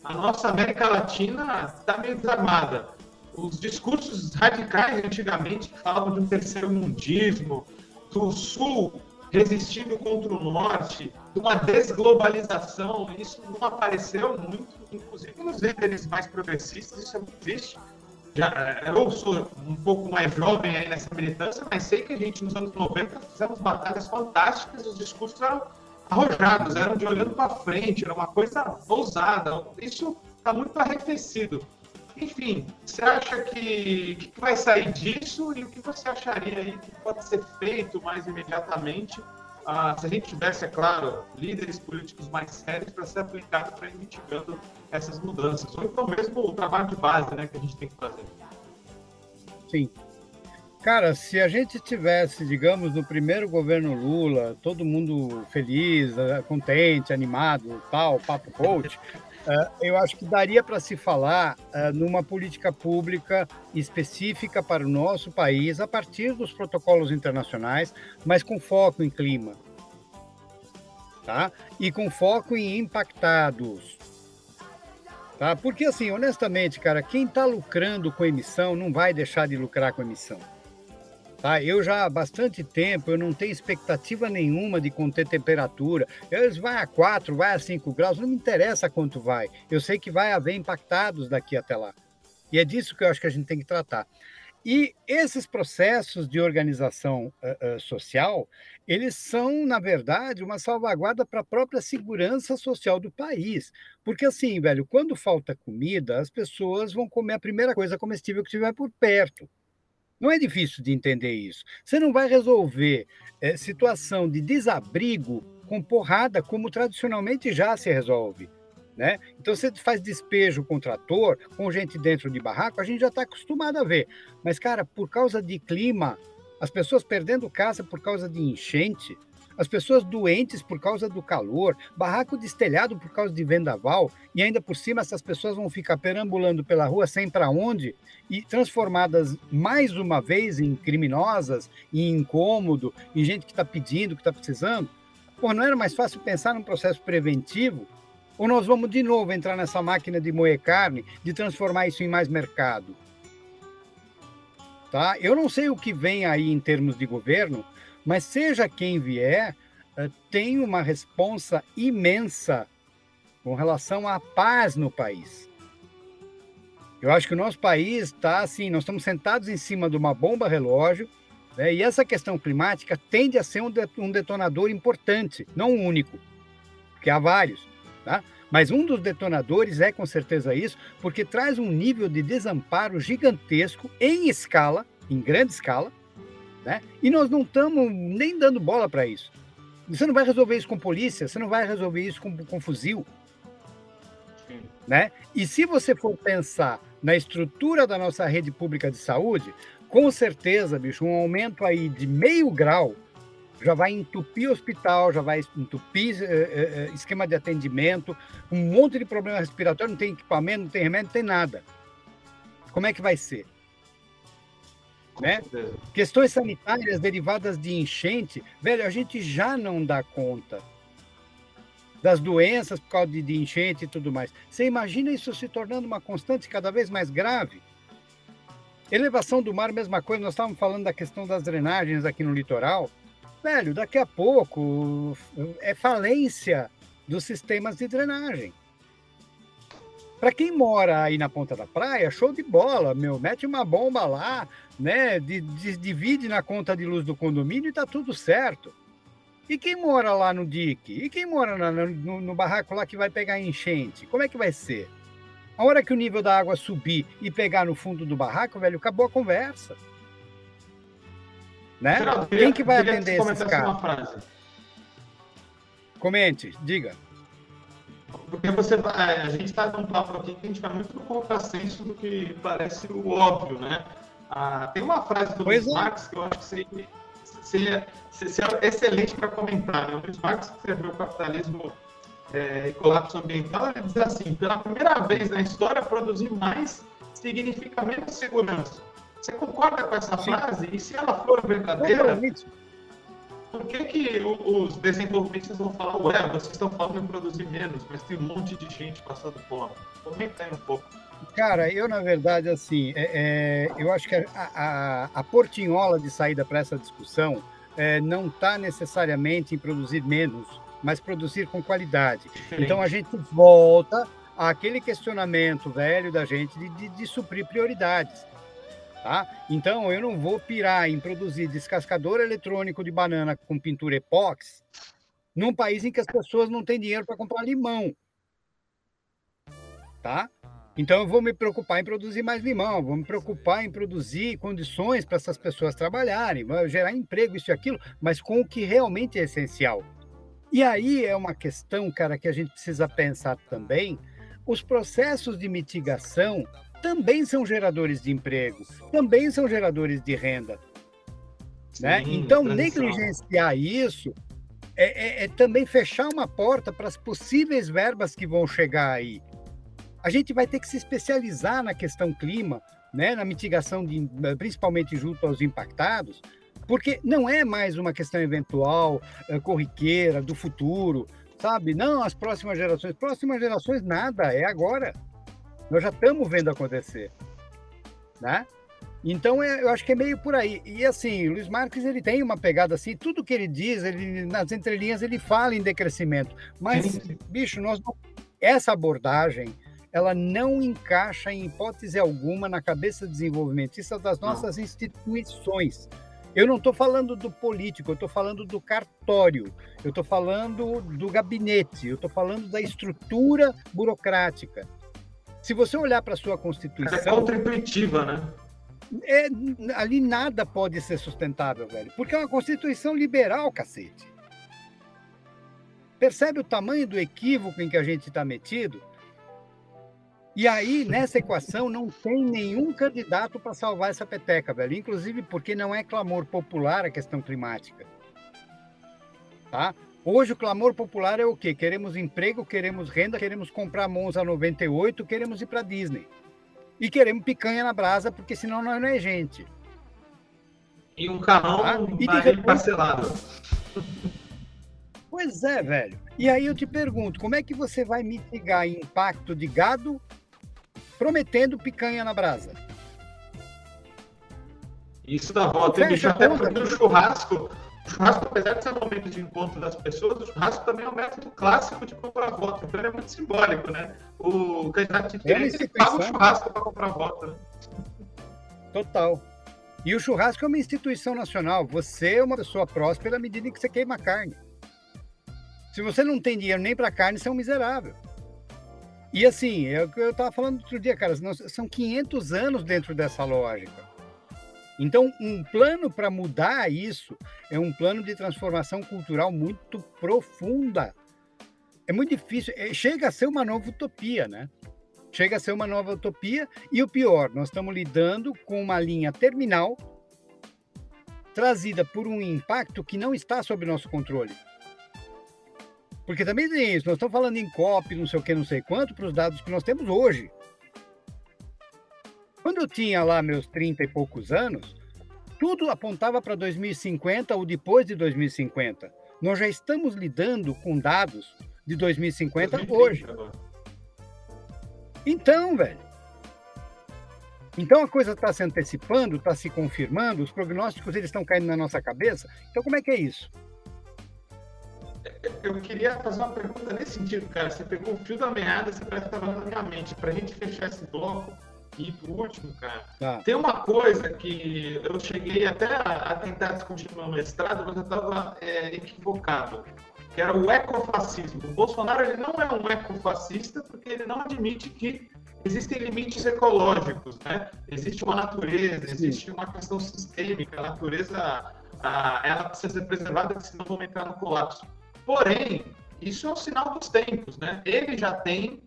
a nossa América Latina, está meio desarmada. Os discursos radicais antigamente falavam de um terceiro mundismo, do Sul resistindo contra o norte, de uma desglobalização. Isso não apareceu muito, inclusive nos líderes mais progressistas, isso é muito triste. Já, é, eu sou um pouco mais jovem aí nessa militância, mas sei que a gente nos anos 90 fizemos batalhas fantásticas, os discursos eram arrojados, eram de olhando para frente, era uma coisa ousada. Isso está muito arrefecido. Enfim, você acha que, que vai sair disso e o que você acharia aí que pode ser feito mais imediatamente ah, se a gente tivesse, é claro, líderes políticos mais sérios para ser aplicado para ir mitigando essas mudanças, ou então mesmo o trabalho de base né, que a gente tem que fazer. Sim. Cara, se a gente tivesse, digamos, no primeiro governo Lula, todo mundo feliz, eh, contente, animado, tal, papo coach, eu acho que daria para se falar uh, numa política pública específica para o nosso país, a partir dos protocolos internacionais, mas com foco em clima. Tá? E com foco em impactados. Tá? Porque, assim, honestamente, cara, quem está lucrando com emissão não vai deixar de lucrar com emissão. Tá? Eu já há bastante tempo, eu não tenho expectativa nenhuma de conter temperatura. Eles vai a 4, vai a 5 graus, não me interessa quanto vai. Eu sei que vai haver impactados daqui até lá. E é disso que eu acho que a gente tem que tratar. E esses processos de organização uh, uh, social, eles são, na verdade, uma salvaguarda para a própria segurança social do país. Porque, assim, velho, quando falta comida, as pessoas vão comer a primeira coisa comestível que tiver por perto. Não é difícil de entender isso. Você não vai resolver é, situação de desabrigo com porrada, como tradicionalmente já se resolve. Né? Então, você faz despejo com trator, com gente dentro de barraco, a gente já está acostumado a ver. Mas, cara, por causa de clima, as pessoas perdendo casa por causa de enchente, as pessoas doentes por causa do calor, barraco destelhado por causa de vendaval, e ainda por cima essas pessoas vão ficar perambulando pela rua sem para onde e transformadas mais uma vez em criminosas, em incômodo, em gente que está pedindo, que está precisando. Pô, não era mais fácil pensar num processo preventivo? Ou nós vamos de novo entrar nessa máquina de moer carne, de transformar isso em mais mercado? Tá? Eu não sei o que vem aí em termos de governo, mas seja quem vier, eh, tem uma responsa imensa com relação à paz no país. Eu acho que o nosso país está assim, nós estamos sentados em cima de uma bomba relógio, né, e essa questão climática tende a ser um, detonador importante, não um único, porque há vários, tá? Mas um dos detonadores é com certeza isso, porque traz um nível de desamparo gigantesco em escala, em grande escala, né? E nós não estamos nem dando bola para isso. Você não vai resolver isso com polícia, você não vai resolver isso com, com fuzil. Né? E se você for pensar na estrutura da nossa rede pública de saúde, com certeza, bicho, um aumento aí de meio grau já vai entupir hospital, já vai entupir eh, eh, eh esquema de atendimento, um monte de problema respiratório, não tem equipamento, não tem remédio, não tem nada. Como é que vai ser? Né? Questões sanitárias derivadas de enchente, velho, a gente já não dá conta das doenças por causa de, de enchente e tudo mais. Você imagina isso se tornando uma constante cada vez mais grave? Elevação do mar, mesma coisa. Nós estávamos falando da questão das drenagens aqui no litoral. Velho, daqui a pouco é falência dos sistemas de drenagem. Para quem mora aí na ponta da praia, show de bola, meu, mete uma bomba lá, né? De, de, divide na conta de luz do condomínio e tá tudo certo. E quem mora lá no dique? E quem mora na, no, no barraco lá que vai pegar enchente? Como é que vai ser? A hora que o nível da água subir e pegar no fundo do barraco, velho, acabou a conversa. Né? Geraldo, Quem que vai atender esse cara? Comente, diga. Porque você vai, a gente está num papo aqui que a gente vai muito no contrassenso do que parece o óbvio, né? Ah, tem uma frase do Luiz é. Marx que eu acho que seria, seria, seria excelente para comentar. Né? O Luiz Marx escreveu o Capitalismo é, e Colapso Ambiental, ele diz assim, pela primeira vez na história, produzir mais significa menos segurança. Você concorda com essa Sim. frase? E se ela for verdadeira, por que, que os desenvolvimentos vão falar, ué, vocês estão falando em produzir menos, mas tem um monte de gente passando fome? Comenta aí um pouco. Cara, eu na verdade, assim, é, é, eu acho que a, a, a portinhola de saída para essa discussão é, não está necessariamente em produzir menos, mas produzir com qualidade. Então a gente volta àquele questionamento velho da gente de, de, de suprir prioridades. Tá? Então, eu não vou pirar em produzir descascador eletrônico de banana com pintura epóxi num país em que as pessoas não têm dinheiro para comprar limão. Tá? Então, eu vou me preocupar em produzir mais limão, vou me preocupar em produzir condições para essas pessoas trabalharem, gerar emprego, isso e aquilo, mas com o que realmente é essencial. E aí é uma questão, cara, que a gente precisa pensar também. Os processos de mitigação também são geradores de emprego, também são geradores de renda. Né? Sim, né? Então, negligenciar isso é, é, é, também fechar uma porta para as possíveis verbas que vão chegar aí. A gente vai ter que se especializar na questão clima, né? na mitigação, de, principalmente junto aos impactados, porque não é mais uma questão eventual, é, corriqueira, do futuro, sabe? Não, as próximas gerações. Próximas gerações, nada, é agora. Nós já estamos vendo acontecer, né? Então, é, eu acho que é meio por aí. E assim, Luiz Marques, ele tem uma pegada assim, tudo que ele diz, ele, nas entrelinhas, ele fala em decrescimento. Mas, bicho, nós essa abordagem, ela não encaixa em hipótese alguma na cabeça desenvolvimentista das nossas não. instituições. Eu não estou falando do político, eu estou falando do cartório, eu estou falando do gabinete, eu estou falando da estrutura burocrática. Se você olhar para a sua Constituição. É contra-intuitiva, né? É, ali nada pode ser sustentável, velho. Porque é uma Constituição liberal, cacete. Percebe o tamanho do equívoco em que a gente está metido? E aí, nessa equação, não tem nenhum candidato para salvar essa peteca, velho. Inclusive porque não é clamor popular a questão climática. Tá? Hoje o clamor popular é o quê? Queremos emprego, queremos renda, queremos comprar Monza 98, queremos ir para Disney. E queremos picanha na brasa, porque senão nós não é gente. E um carrão ah, e repente... parcelado. Pois é, velho. E aí eu te pergunto, como é que você vai mitigar impacto de gado prometendo picanha na brasa? Isso dá volta, tem bicho até porque o churrasco o churrasco, apesar de ser um momento de encontro das pessoas, o churrasco também é um método clássico de comprar voto. Então ele é muito simbólico, né? O candidato de direita ele paga o churrasco para comprar voto. Né? Total. E o churrasco é uma instituição nacional. Você é uma pessoa próspera à medida em que você queima carne. Se você não tem dinheiro nem para carne, você é um miserável. E assim, é eu estava falando outro dia, cara, são 500 anos dentro dessa lógica. Então, um plano para mudar isso é um plano de transformação cultural muito profunda. É muito difícil, é, chega a ser uma nova utopia, né? Chega a ser uma nova utopia e o pior, nós estamos lidando com uma linha terminal trazida por um impacto que não está sob nosso controle. Porque também tem isso, nós estamos falando em COP, não sei o que, não sei quanto, para os dados que nós temos hoje. Quando eu tinha lá meus 30 e poucos anos, tudo apontava para 2050 ou depois de 2050. Nós já estamos lidando com dados de 2050 2030, hoje. Então, velho. Então a coisa está se antecipando, está se confirmando, os prognósticos eles estão caindo na nossa cabeça. Então como é que é isso? Eu queria fazer uma pergunta nesse sentido, cara. Você pegou o fio da meada, você parece que estava na minha mente. Para a gente fechar esse bloco, e por último, cara, tá. tem uma coisa que eu cheguei até a, a tentar discutir no mestrado, mas eu estava é, equivocado, que era o ecofascismo. O Bolsonaro ele não é um ecofascista porque ele não admite que existem limites ecológicos, né? Existe uma natureza, existe uma questão sistêmica, a natureza a, ela precisa ser preservada, senão vamos entrar no colapso. Porém, isso é um sinal dos tempos, né? Ele já tem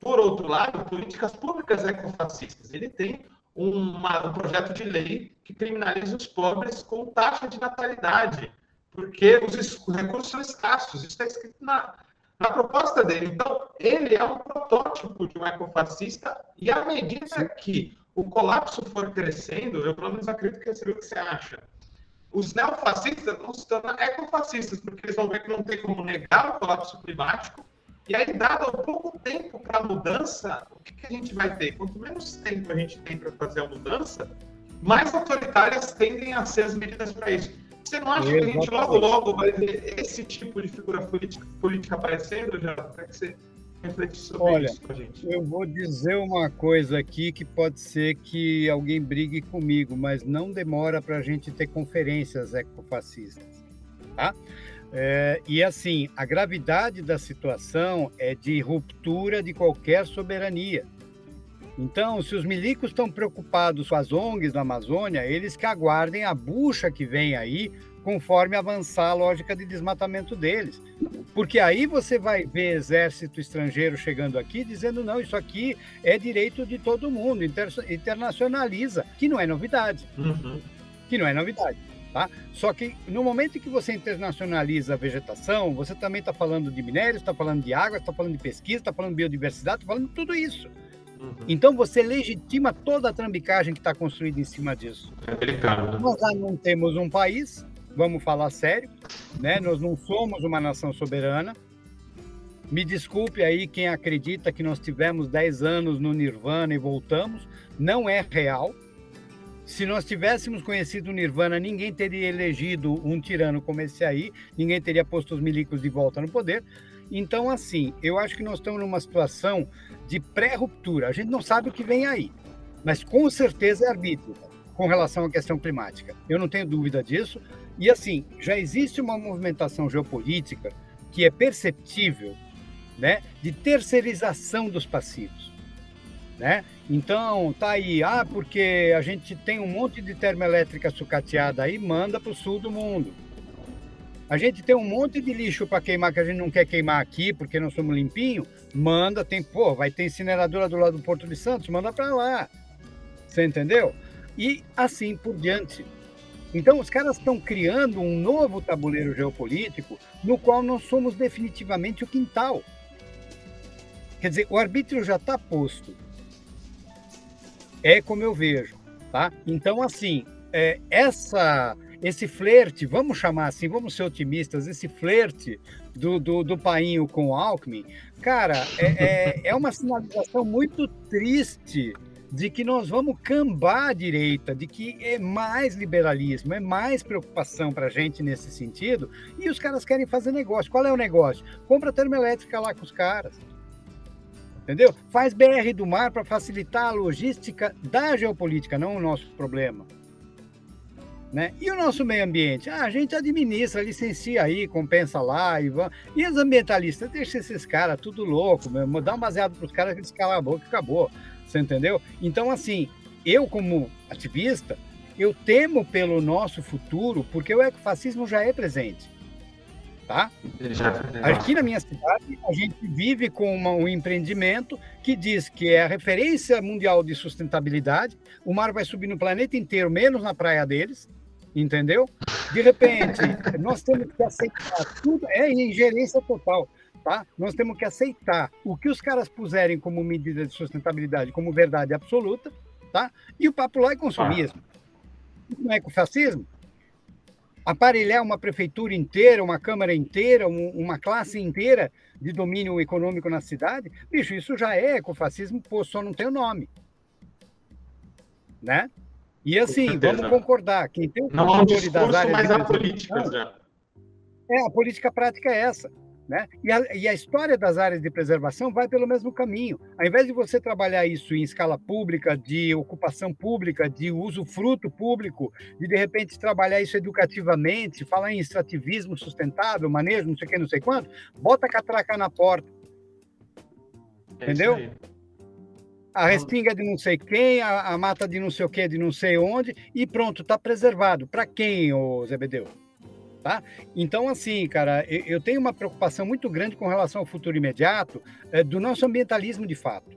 por outro lado, políticas públicas ecofascistas. Ele tem uma, um projeto de lei que criminaliza os pobres com taxa de natalidade, porque os recursos são escassos. Isso está escrito na, na proposta dele. Então, ele é um protótipo de um ecofascista, e à medida que o colapso for crescendo, eu pelo menos acredito que é o que você acha. Os neofascistas vão se tornar ecofascistas, porque eles vão ver que não tem como negar o colapso climático, e aí, dado pouco tempo para a mudança, o que, que, a gente vai ter? Quanto menos tempo a gente tem para fazer a mudança, mais autoritárias tendem a ser as medidas para isso. Você não acha que a gente logo, logo vai ver esse tipo de figura política, política aparecendo, já? Para que você refletir sobre Olha, isso com a gente. Eu vou dizer uma coisa aqui que pode ser que alguém brigue comigo, mas não demora para a gente ter conferências ecofascistas, tá? É, e assim, a gravidade da situação é de ruptura de qualquer soberania. Então, se os milicos estão preocupados com as ONGs na Amazônia, eles que aguardem a bucha que vem aí, conforme avançar a lógica de desmatamento deles. Porque aí você vai ver exército estrangeiro chegando aqui dizendo: não, isso aqui é direito de todo mundo, inter internacionaliza, que não é novidade. Uhum. Que não é novidade. Tá? Só que no momento em que você internacionaliza a vegetação, você também está falando de minérios, está falando de água, está falando de pesquisa, está falando de biodiversidade, está falando de tudo isso. Uhum. Então você legitima toda a trambicagem que está construída em cima disso. É delicado. Né? Nós já não temos um país, vamos falar sério, né? Nós não somos uma nação soberana. Me desculpe aí quem acredita que nós tivemos 10 anos no Nirvana e voltamos. Não é real. Se nós tivéssemos conhecido o Nirvana, ninguém teria elegido um tirano como esse aí, ninguém teria posto os milicos de volta no poder. Então, assim, eu acho que nós estamos numa situação de pré-ruptura. A gente não sabe o que vem aí, mas com certeza é arbítrio com relação à questão climática. Eu não tenho dúvida disso. E, assim, já existe uma movimentação geopolítica que é perceptível né, de terceirização dos passivos. Né? Então, tá aí, ah, porque a gente tem um monte de termoelétrica sucateada aí, manda para o sul do mundo. A gente tem um monte de lixo para queimar que a gente não quer queimar aqui porque não somos limpinho. Manda, tem, pô, vai ter incineradora do lado do Porto de Santos, manda para lá. Você entendeu? E assim por diante. Então, os caras estão criando um novo tabuleiro geopolítico no qual nós somos definitivamente o quintal. Quer dizer, o arbítrio já está posto. É como eu vejo, tá? Então, assim, é, essa esse flerte, vamos chamar assim, vamos ser otimistas, esse flerte do, do, do Painho com o Alckmin, cara, é, é, é uma sinalização muito triste de que nós vamos cambar a direita, de que é mais liberalismo, é mais preocupação para a gente nesse sentido, e os caras querem fazer negócio. Qual é o negócio? Compra termoelétrica lá com os caras. Entendeu? Faz BR do mar para facilitar a logística da geopolítica, não o nosso problema. Né? E o nosso meio ambiente? Ah, a gente administra, licencia aí, compensa lá e. E os ambientalistas, deixa esses caras tudo louco mesmo, dá um baseado para os caras que eles calam a boca e acabou. Você entendeu? Então, assim, eu como ativista, eu temo pelo nosso futuro, porque o ecofascismo já é presente. Tá? Aqui na minha cidade, a gente vive com uma, um empreendimento que diz que é a referência mundial de sustentabilidade. O mar vai subir no planeta inteiro, menos na praia deles entendeu? De repente, *laughs* nós temos que aceitar tudo, é ingerência total, tá? Nós temos que aceitar o que os caras puserem como medida de sustentabilidade, como verdade absoluta, tá? E o papo lá é consumismo. Isso não é fascismo? Aparelhar uma prefeitura inteira, uma câmara inteira, um, uma classe inteira de domínio econômico na cidade, bicho, isso já é ecofascismo, pô, só não tem o nome. Né? E assim, vamos concordar, quem tem o controle das áreas mas a política já. É, a política prática é essa. Né? E, a, e a história das áreas de preservação vai pelo mesmo caminho. Ao invés de você trabalhar isso em escala pública, de ocupação pública, de uso fruto público, de de repente trabalhar isso educativamente, falar em extrativismo sustentável, manejo, não sei o que, não sei quanto, bota a catraca na porta. É Entendeu? a respinga de não sei quem, a, a, mata de não sei o que, de não sei onde, e pronto, está preservado. Para quem, ô Zebedeu? Tá? Então, assim, cara, eu, tenho uma preocupação muito grande com relação ao futuro imediato é, do nosso ambientalismo de fato.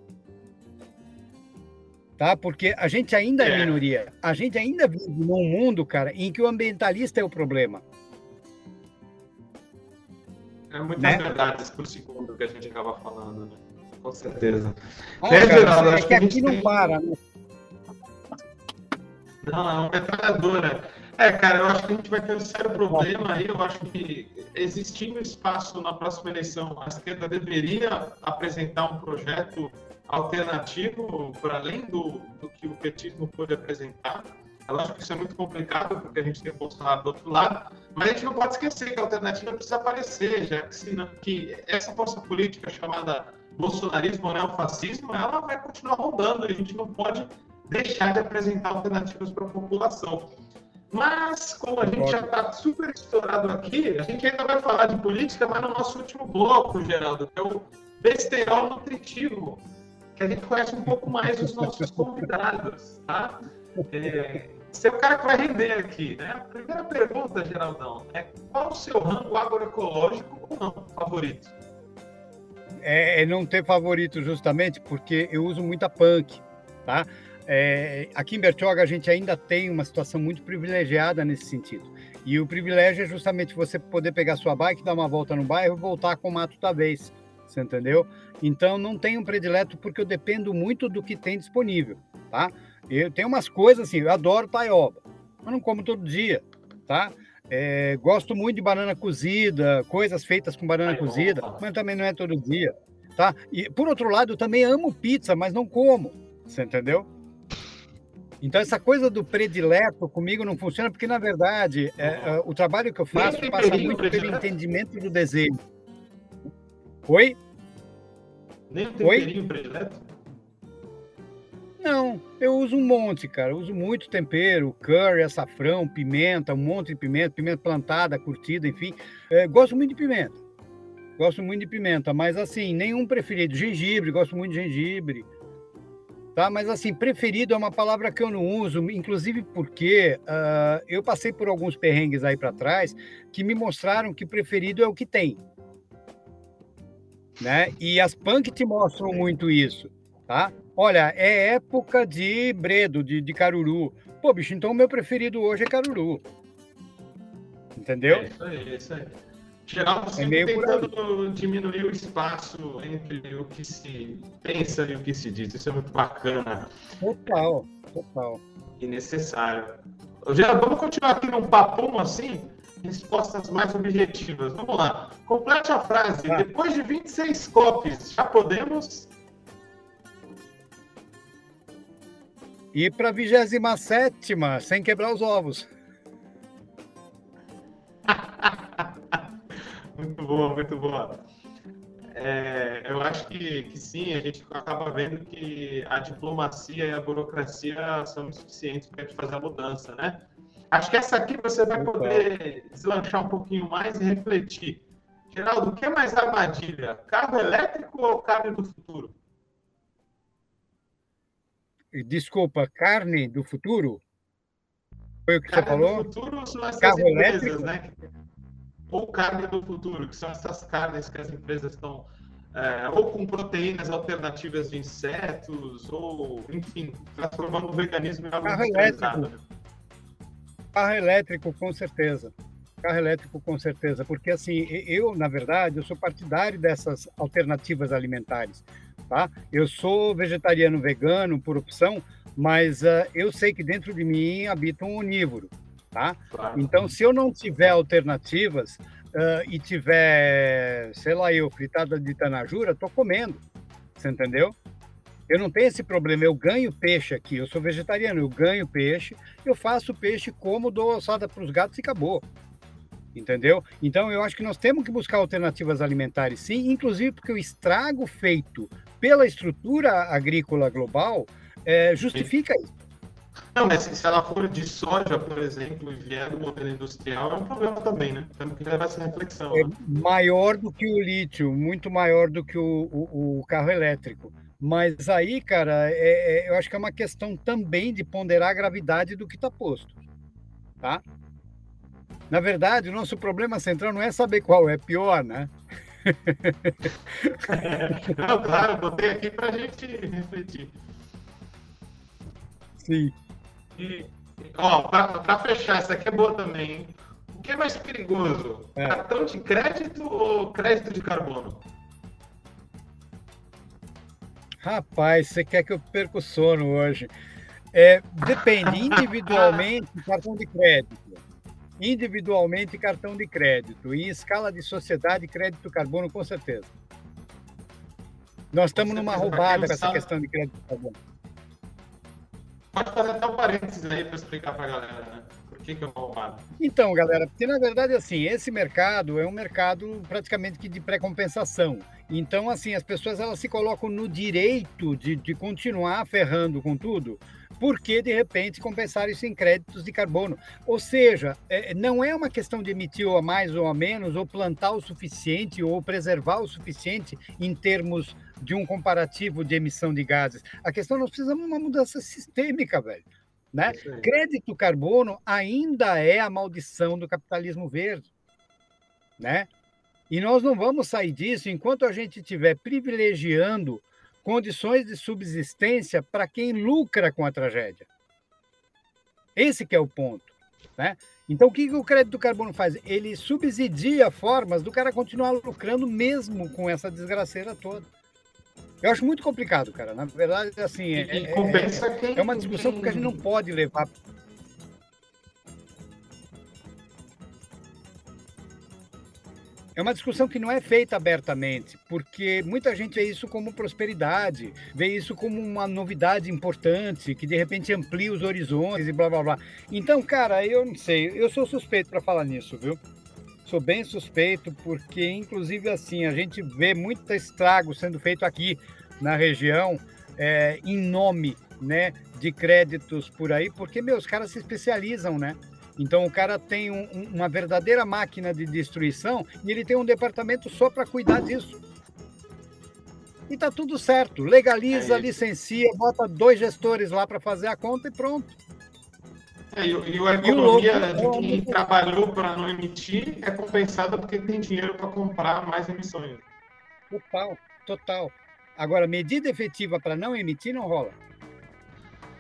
Tá? Porque a gente ainda é, é minoria. A gente ainda vive num mundo, cara, em que o ambientalista é o problema. É muitas né? verdades por segundo que a gente acaba falando, né? com certeza. Ah, é, cara, Geraldo, é que aqui não tem... para, né? Não, é uma metralhadora. É, cara, eu acho que a gente vai ter um sério problema aí. Eu acho que existindo espaço na próxima eleição, a esquerda deveria apresentar um projeto alternativo para além do, do que o petismo pode apresentar. É lógico que isso é muito complicado, porque a gente tem o Bolsonaro do outro lado, mas a gente não pode esquecer que a alternativa precisa aparecer, já que, se, que essa força política chamada bolsonarismo ou neofascismo, ela vai continuar rodando e a gente não pode deixar de apresentar alternativas para a população. Mas, como a gente já está super estourado aqui, a gente ainda vai falar de política, mas no nosso último bloco, Geraldo, que é o besterol nutritivo, que a gente conhece um pouco mais os nossos convidados, tá? É, você é o cara que vai render aqui, né? A primeira pergunta, Geraldão, é qual o seu rango agroecológico ou não favorito? É, é não ter favorito justamente porque eu uso muita punk, tá? É, aqui em Bertioga a gente ainda tem uma situação muito privilegiada nesse sentido. E o privilégio é justamente você poder pegar sua bike, dar uma volta no bairro e voltar com o mato da vez. Você entendeu? Então não tenho um predileto porque eu dependo muito do que tem disponível, tá? Eu tenho umas coisas assim, eu adoro taioba, mas não como todo dia, tá? É, gosto muito de banana cozida, coisas feitas com banana cozida, mas também não é todo dia, tá? E por outro lado, eu também amo pizza, mas não como, você entendeu? Então, essa coisa do predileto comigo não funciona, porque, na verdade, é, é, o trabalho que eu faço passa muito pelo entendimento do desejo. Oi? Nem o temperinho Oi? predileto? Não, eu uso um monte, cara. Eu uso muito tempero, curry, açafrão, pimenta, um monte de pimenta, pimenta plantada, curtida, enfim. É, gosto muito de pimenta. Gosto muito de pimenta, mas assim, nenhum preferido. Gengibre, gosto muito de gengibre tá? Mas assim, preferido é uma palavra que eu não uso, inclusive porque uh, eu passei por alguns perrengues aí para trás que me mostraram que preferido é o que tem, né? E as punk te mostram muito isso, tá? Olha, é época de bredo, de, de caruru. Pô, bicho, então o meu preferido hoje é caruru. Entendeu? É isso aí, é isso aí. Geral, é sempre é tentando diminuir o espaço entre o que se pensa e o que se diz. Isso é muito bacana. Total, total. E necessário. Já vamos continuar aqui num papum assim? Respostas mais objetivas. Vamos lá. Complete a frase. Ah. Depois de 26 copos, já podemos. Ir para a 27, sem quebrar os ovos. *laughs* Muito boa, muito boa. É, eu acho que, que sim, a gente acaba vendo que a diplomacia e a burocracia são insuficientes para a gente fazer a mudança, né? Acho que essa aqui você vai poder deslanchar um pouquinho mais e refletir. Geraldo, o que é mais armadilha? Carro elétrico ou carne do futuro? Desculpa, carne do futuro? Foi o que carne você falou? Carne do futuro são essas Carro empresas, elétrico? né? Ou carne do futuro, que são essas carnes que as empresas estão é, ou com proteínas alternativas de insetos, ou, enfim, transformando o veganismo em algo Carro elétrico. Carro elétrico, com certeza. Carro elétrico, com certeza. Porque, assim, eu, na verdade, eu sou partidário dessas alternativas alimentares, tá? Eu sou vegetariano vegano por opção, mas uh, eu sei que dentro de mim habita um onívoro tá? Claro. Então, se eu não tiver alternativas uh, e tiver, sei lá, eu fritada de tanajura, tô comendo, você entendeu? Eu não tenho esse problema, eu ganho peixe aqui, eu sou vegetariano, eu ganho peixe, eu faço peixe como, dou ossada para os gatos e acabou. Entendeu? Então eu acho que nós temos que buscar alternativas alimentares, sim, inclusive porque o estrago feito pela estrutura agrícola global é, justifica isso. Não, mas se ela for de soja, por exemplo, e vier do modelo industrial, é um problema também, né? Temos que levar essa reflexão. É né? maior do que o lítio, muito maior do que o, o, o carro elétrico. Mas aí, cara, é, é, eu acho que é uma questão também de ponderar a gravidade do que está posto, tá? Na verdade, o nosso problema central não é saber qual é pior, né? *laughs* não, claro, botei aqui para a gente refletir. Sim. E, ó, para fechar, essa aqui é boa também. Hein? O que é mais perigoso? É. Cartão de crédito ou crédito de carbono? Rapaz, você quer que eu perca o sono hoje? É, depende, *laughs* individualmente, cartão de crédito. Individualmente, cartão de crédito. Em escala de sociedade, crédito carbono, com certeza. Nós estamos numa roubada com essa questão de crédito carbono. Pode fazer até um parênteses aí para explicar para a galera, né? Por que, é? Então, galera, porque na verdade, assim, esse mercado é um mercado praticamente que de pré-compensação. Então, assim, as pessoas elas se colocam no direito de, de continuar ferrando com tudo, porque de repente compensar isso em créditos de carbono. Ou seja, é, não é uma questão de emitir a mais ou a menos, ou plantar o suficiente, ou preservar o suficiente em termos de um comparativo de emissão de gases. A questão nós precisamos de uma mudança sistêmica, velho. Né? Crédito carbono ainda é a maldição do capitalismo verde. Né? E nós não vamos sair disso enquanto a gente estiver privilegiando condições de subsistência para quem lucra com a tragédia. Esse que é o ponto. Né? Então, o que, que o crédito carbono faz? Ele subsidia formas do cara continuar lucrando mesmo com essa desgraceira toda. Eu acho muito complicado, cara. Na verdade, assim, é, é, é, é uma discussão que a gente não pode levar É uma discussão que não é feita abertamente, porque muita gente vê isso como prosperidade, vê isso como uma novidade importante, que de repente amplia os horizontes e blá blá blá. Então, cara, eu não sei, eu sou suspeito para falar nisso, viu? Sou bem suspeito, porque inclusive assim, a gente vê muito estrago sendo feito aqui na região é, em nome né, de créditos por aí, porque meus caras se especializam, né? Então o cara tem um, uma verdadeira máquina de destruição e ele tem um departamento só para cuidar disso. E tá tudo certo. Legaliza, é licencia, bota dois gestores lá para fazer a conta e pronto. É, e, e a economia e de quem trabalhou para não emitir é compensada porque tem dinheiro para comprar mais emissões. Total, total. Agora, medida efetiva para não emitir não rola.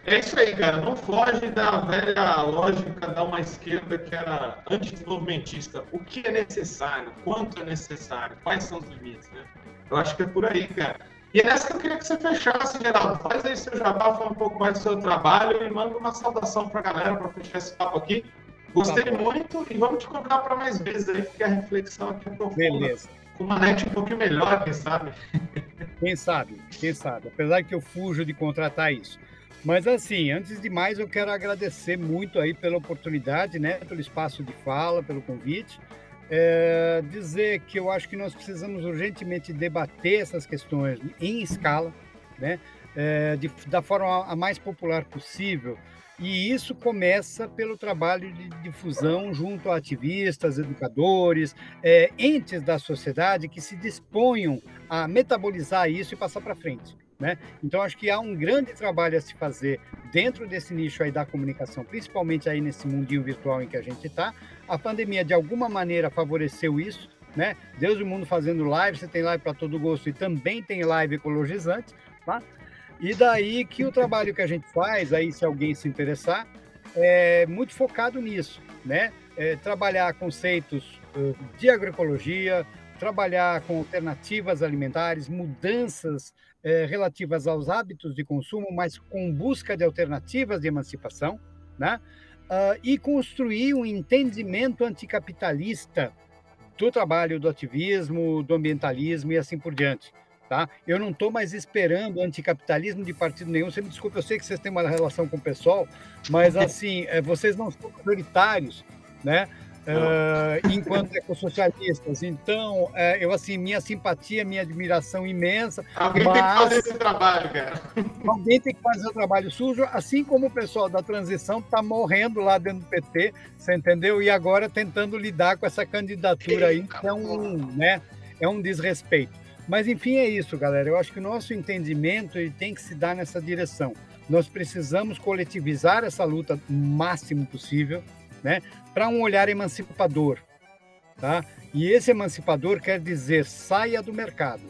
É isso aí, cara. Não foge da velha lógica da uma esquerda que era antidesenvolvimentista. O que é necessário? Quanto é necessário? Quais são os limites, né? Eu acho que é por aí, cara. E que eu queria que você fechasse, Geraldo. Faz aí seu jabá, fala um pouco mais do seu trabalho e manda uma saudação para a galera para fechar esse papo aqui. Gostei tá muito e vamos te contar para mais vezes aí, porque a reflexão aqui é profunda. Beleza. Com uma net um pouquinho melhor, quem sabe? Quem sabe, quem sabe. Apesar que eu fujo de contratar isso. Mas assim, antes de mais, eu quero agradecer muito aí pela oportunidade, né, pelo espaço de fala, pelo convite. É, dizer que eu acho que nós precisamos urgentemente debater essas questões em escala, né, é, de, da forma a mais popular possível. E isso começa pelo trabalho de difusão junto a ativistas, educadores, é, entes da sociedade que se disponham a metabolizar isso e passar para frente. Né? Então, acho que há um grande trabalho a se fazer dentro desse nicho aí da comunicação, principalmente aí nesse mundinho virtual em que a gente está. A pandemia, de alguma maneira, favoreceu isso, né? Deus e o mundo fazendo live, você tem live para todo gosto e também tem live ecologizante, tá? E daí que o trabalho que a gente faz, aí se alguém se interessar, é muito focado nisso, né? É trabalhar conceitos de agroecologia, trabalhar com alternativas alimentares, mudanças é, relativas aos hábitos de consumo, mas com busca de alternativas de emancipação, né? Uh, e construir um entendimento anticapitalista do trabalho do ativismo, do ambientalismo e assim por diante. Tá? Eu não estou mais esperando anticapitalismo de partido nenhum. Você me desculpe, eu sei que vocês têm uma relação com o pessoal, mas *laughs* assim, é, vocês não são prioritários, né? Uh, enquanto ecossocialistas. Então, uh, eu assim, minha simpatia, minha admiração imensa. Alguém mas... tem que fazer esse trabalho, cara. Alguém tem que fazer o trabalho sujo, assim como o pessoal da transição está morrendo lá dentro do PT, você entendeu? E agora tentando lidar com essa candidatura aí, que é um, né, é um desrespeito. Mas enfim, é isso, galera. Eu acho que o nosso entendimento ele tem que se dar nessa direção. Nós precisamos coletivizar essa luta o máximo possível né, para um olhar emancipador. Tá? E esse emancipador quer dizer saia do mercado.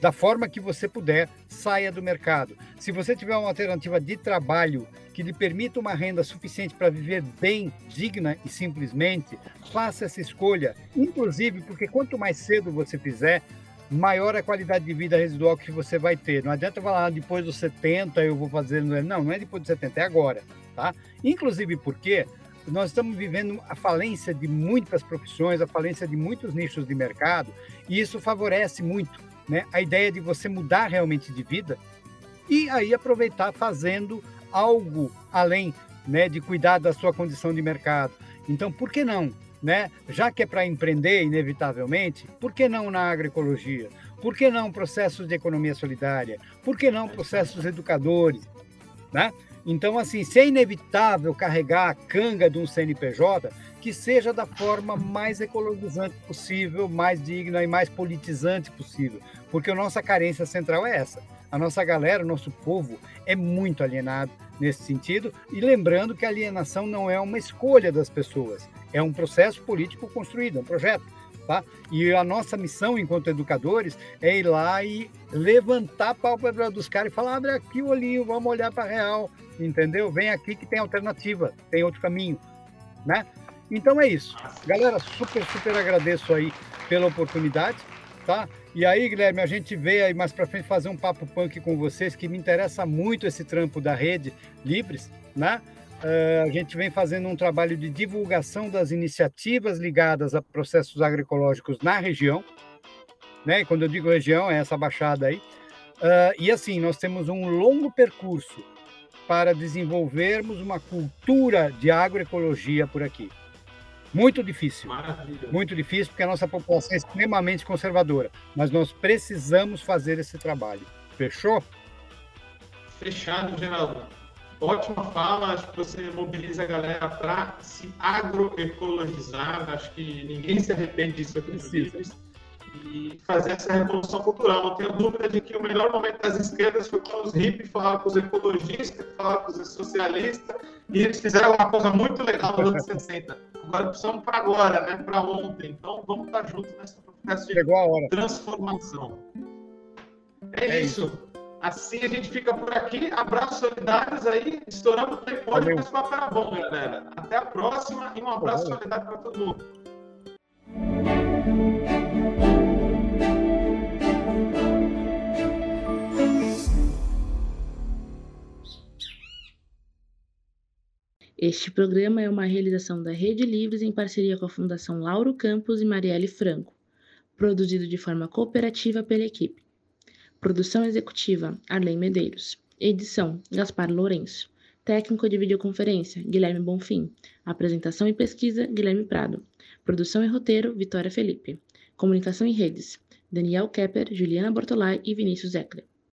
Da forma que você puder, saia do mercado. Se você tiver uma alternativa de trabalho que lhe permita uma renda suficiente para viver bem, digna e simplesmente, faça essa escolha. Inclusive, porque quanto mais cedo você fizer, maior a qualidade de vida residual que você vai ter. Não adianta falar ah, depois dos 70 eu vou fazer. Não, não é depois dos 70, é agora. Tá? Inclusive porque nós estamos vivendo a falência de muitas profissões, a falência de muitos nichos de mercado, e isso favorece muito né, a ideia de você mudar realmente de vida e aí aproveitar fazendo algo além né, de cuidar da sua condição de mercado. Então, por que não? Né? Já que é para empreender, inevitavelmente, por que não na agroecologia? Por que não processos de economia solidária? Por que não processos educadores? Né? Então, assim, se é inevitável carregar a canga de um CNPJ, que seja da forma mais ecologizante possível, mais digna e mais politizante possível, porque a nossa carência central é essa. A nossa galera, o nosso povo é muito alienado nesse sentido, e lembrando que a alienação não é uma escolha das pessoas, é um processo político construído, é um projeto. Tá? E a nossa missão enquanto educadores é ir lá e levantar a pálpebra dos caras e falar: abre aqui o olhinho, vamos olhar para real, entendeu? Vem aqui que tem alternativa, tem outro caminho, né? Então é isso. Galera, super, super agradeço aí pela oportunidade, tá? E aí, Guilherme, a gente veio aí mais para frente fazer um papo punk com vocês, que me interessa muito esse trampo da rede Livres, né? Uh, a gente vem fazendo um trabalho de divulgação das iniciativas ligadas a processos agroecológicos na região, né? Quando eu digo região, é essa baixada aí. Uh, e assim, nós temos um longo percurso para desenvolvermos uma cultura de agroecologia por aqui. Muito difícil. Maravilha. Muito difícil, porque a nossa população é extremamente conservadora. Mas nós precisamos fazer esse trabalho. Fechou? Fechado, Geraldo. Ótima fala, acho que você mobiliza a galera para se agroecologizar. Acho que ninguém se arrepende disso aqui Precisa e fazer essa revolução cultural. Não tenho dúvida de que o melhor momento das esquerdas foi quando os hippies falaram com os ecologistas, falaram com os socialistas, e eles fizeram uma coisa muito legal nos anos 60. Agora precisamos para agora, né? para ontem. Então vamos estar juntos nessa processo de transformação. É, é isso. isso. Assim a gente fica por aqui. Abraços solidários aí. Estouramos o tempo hoje, mas o papo era bom, galera. Até a próxima e um abraço solidário para todo mundo. Este programa é uma realização da Rede Livres em parceria com a Fundação Lauro Campos e Marielle Franco, produzido de forma cooperativa pela equipe. Produção executiva: Arlen Medeiros. Edição: Gaspar Lourenço. Técnico de videoconferência: Guilherme Bonfim. Apresentação e pesquisa: Guilherme Prado. Produção e roteiro: Vitória Felipe. Comunicação em redes: Daniel Kepper, Juliana Bortolai e Vinícius Eckler.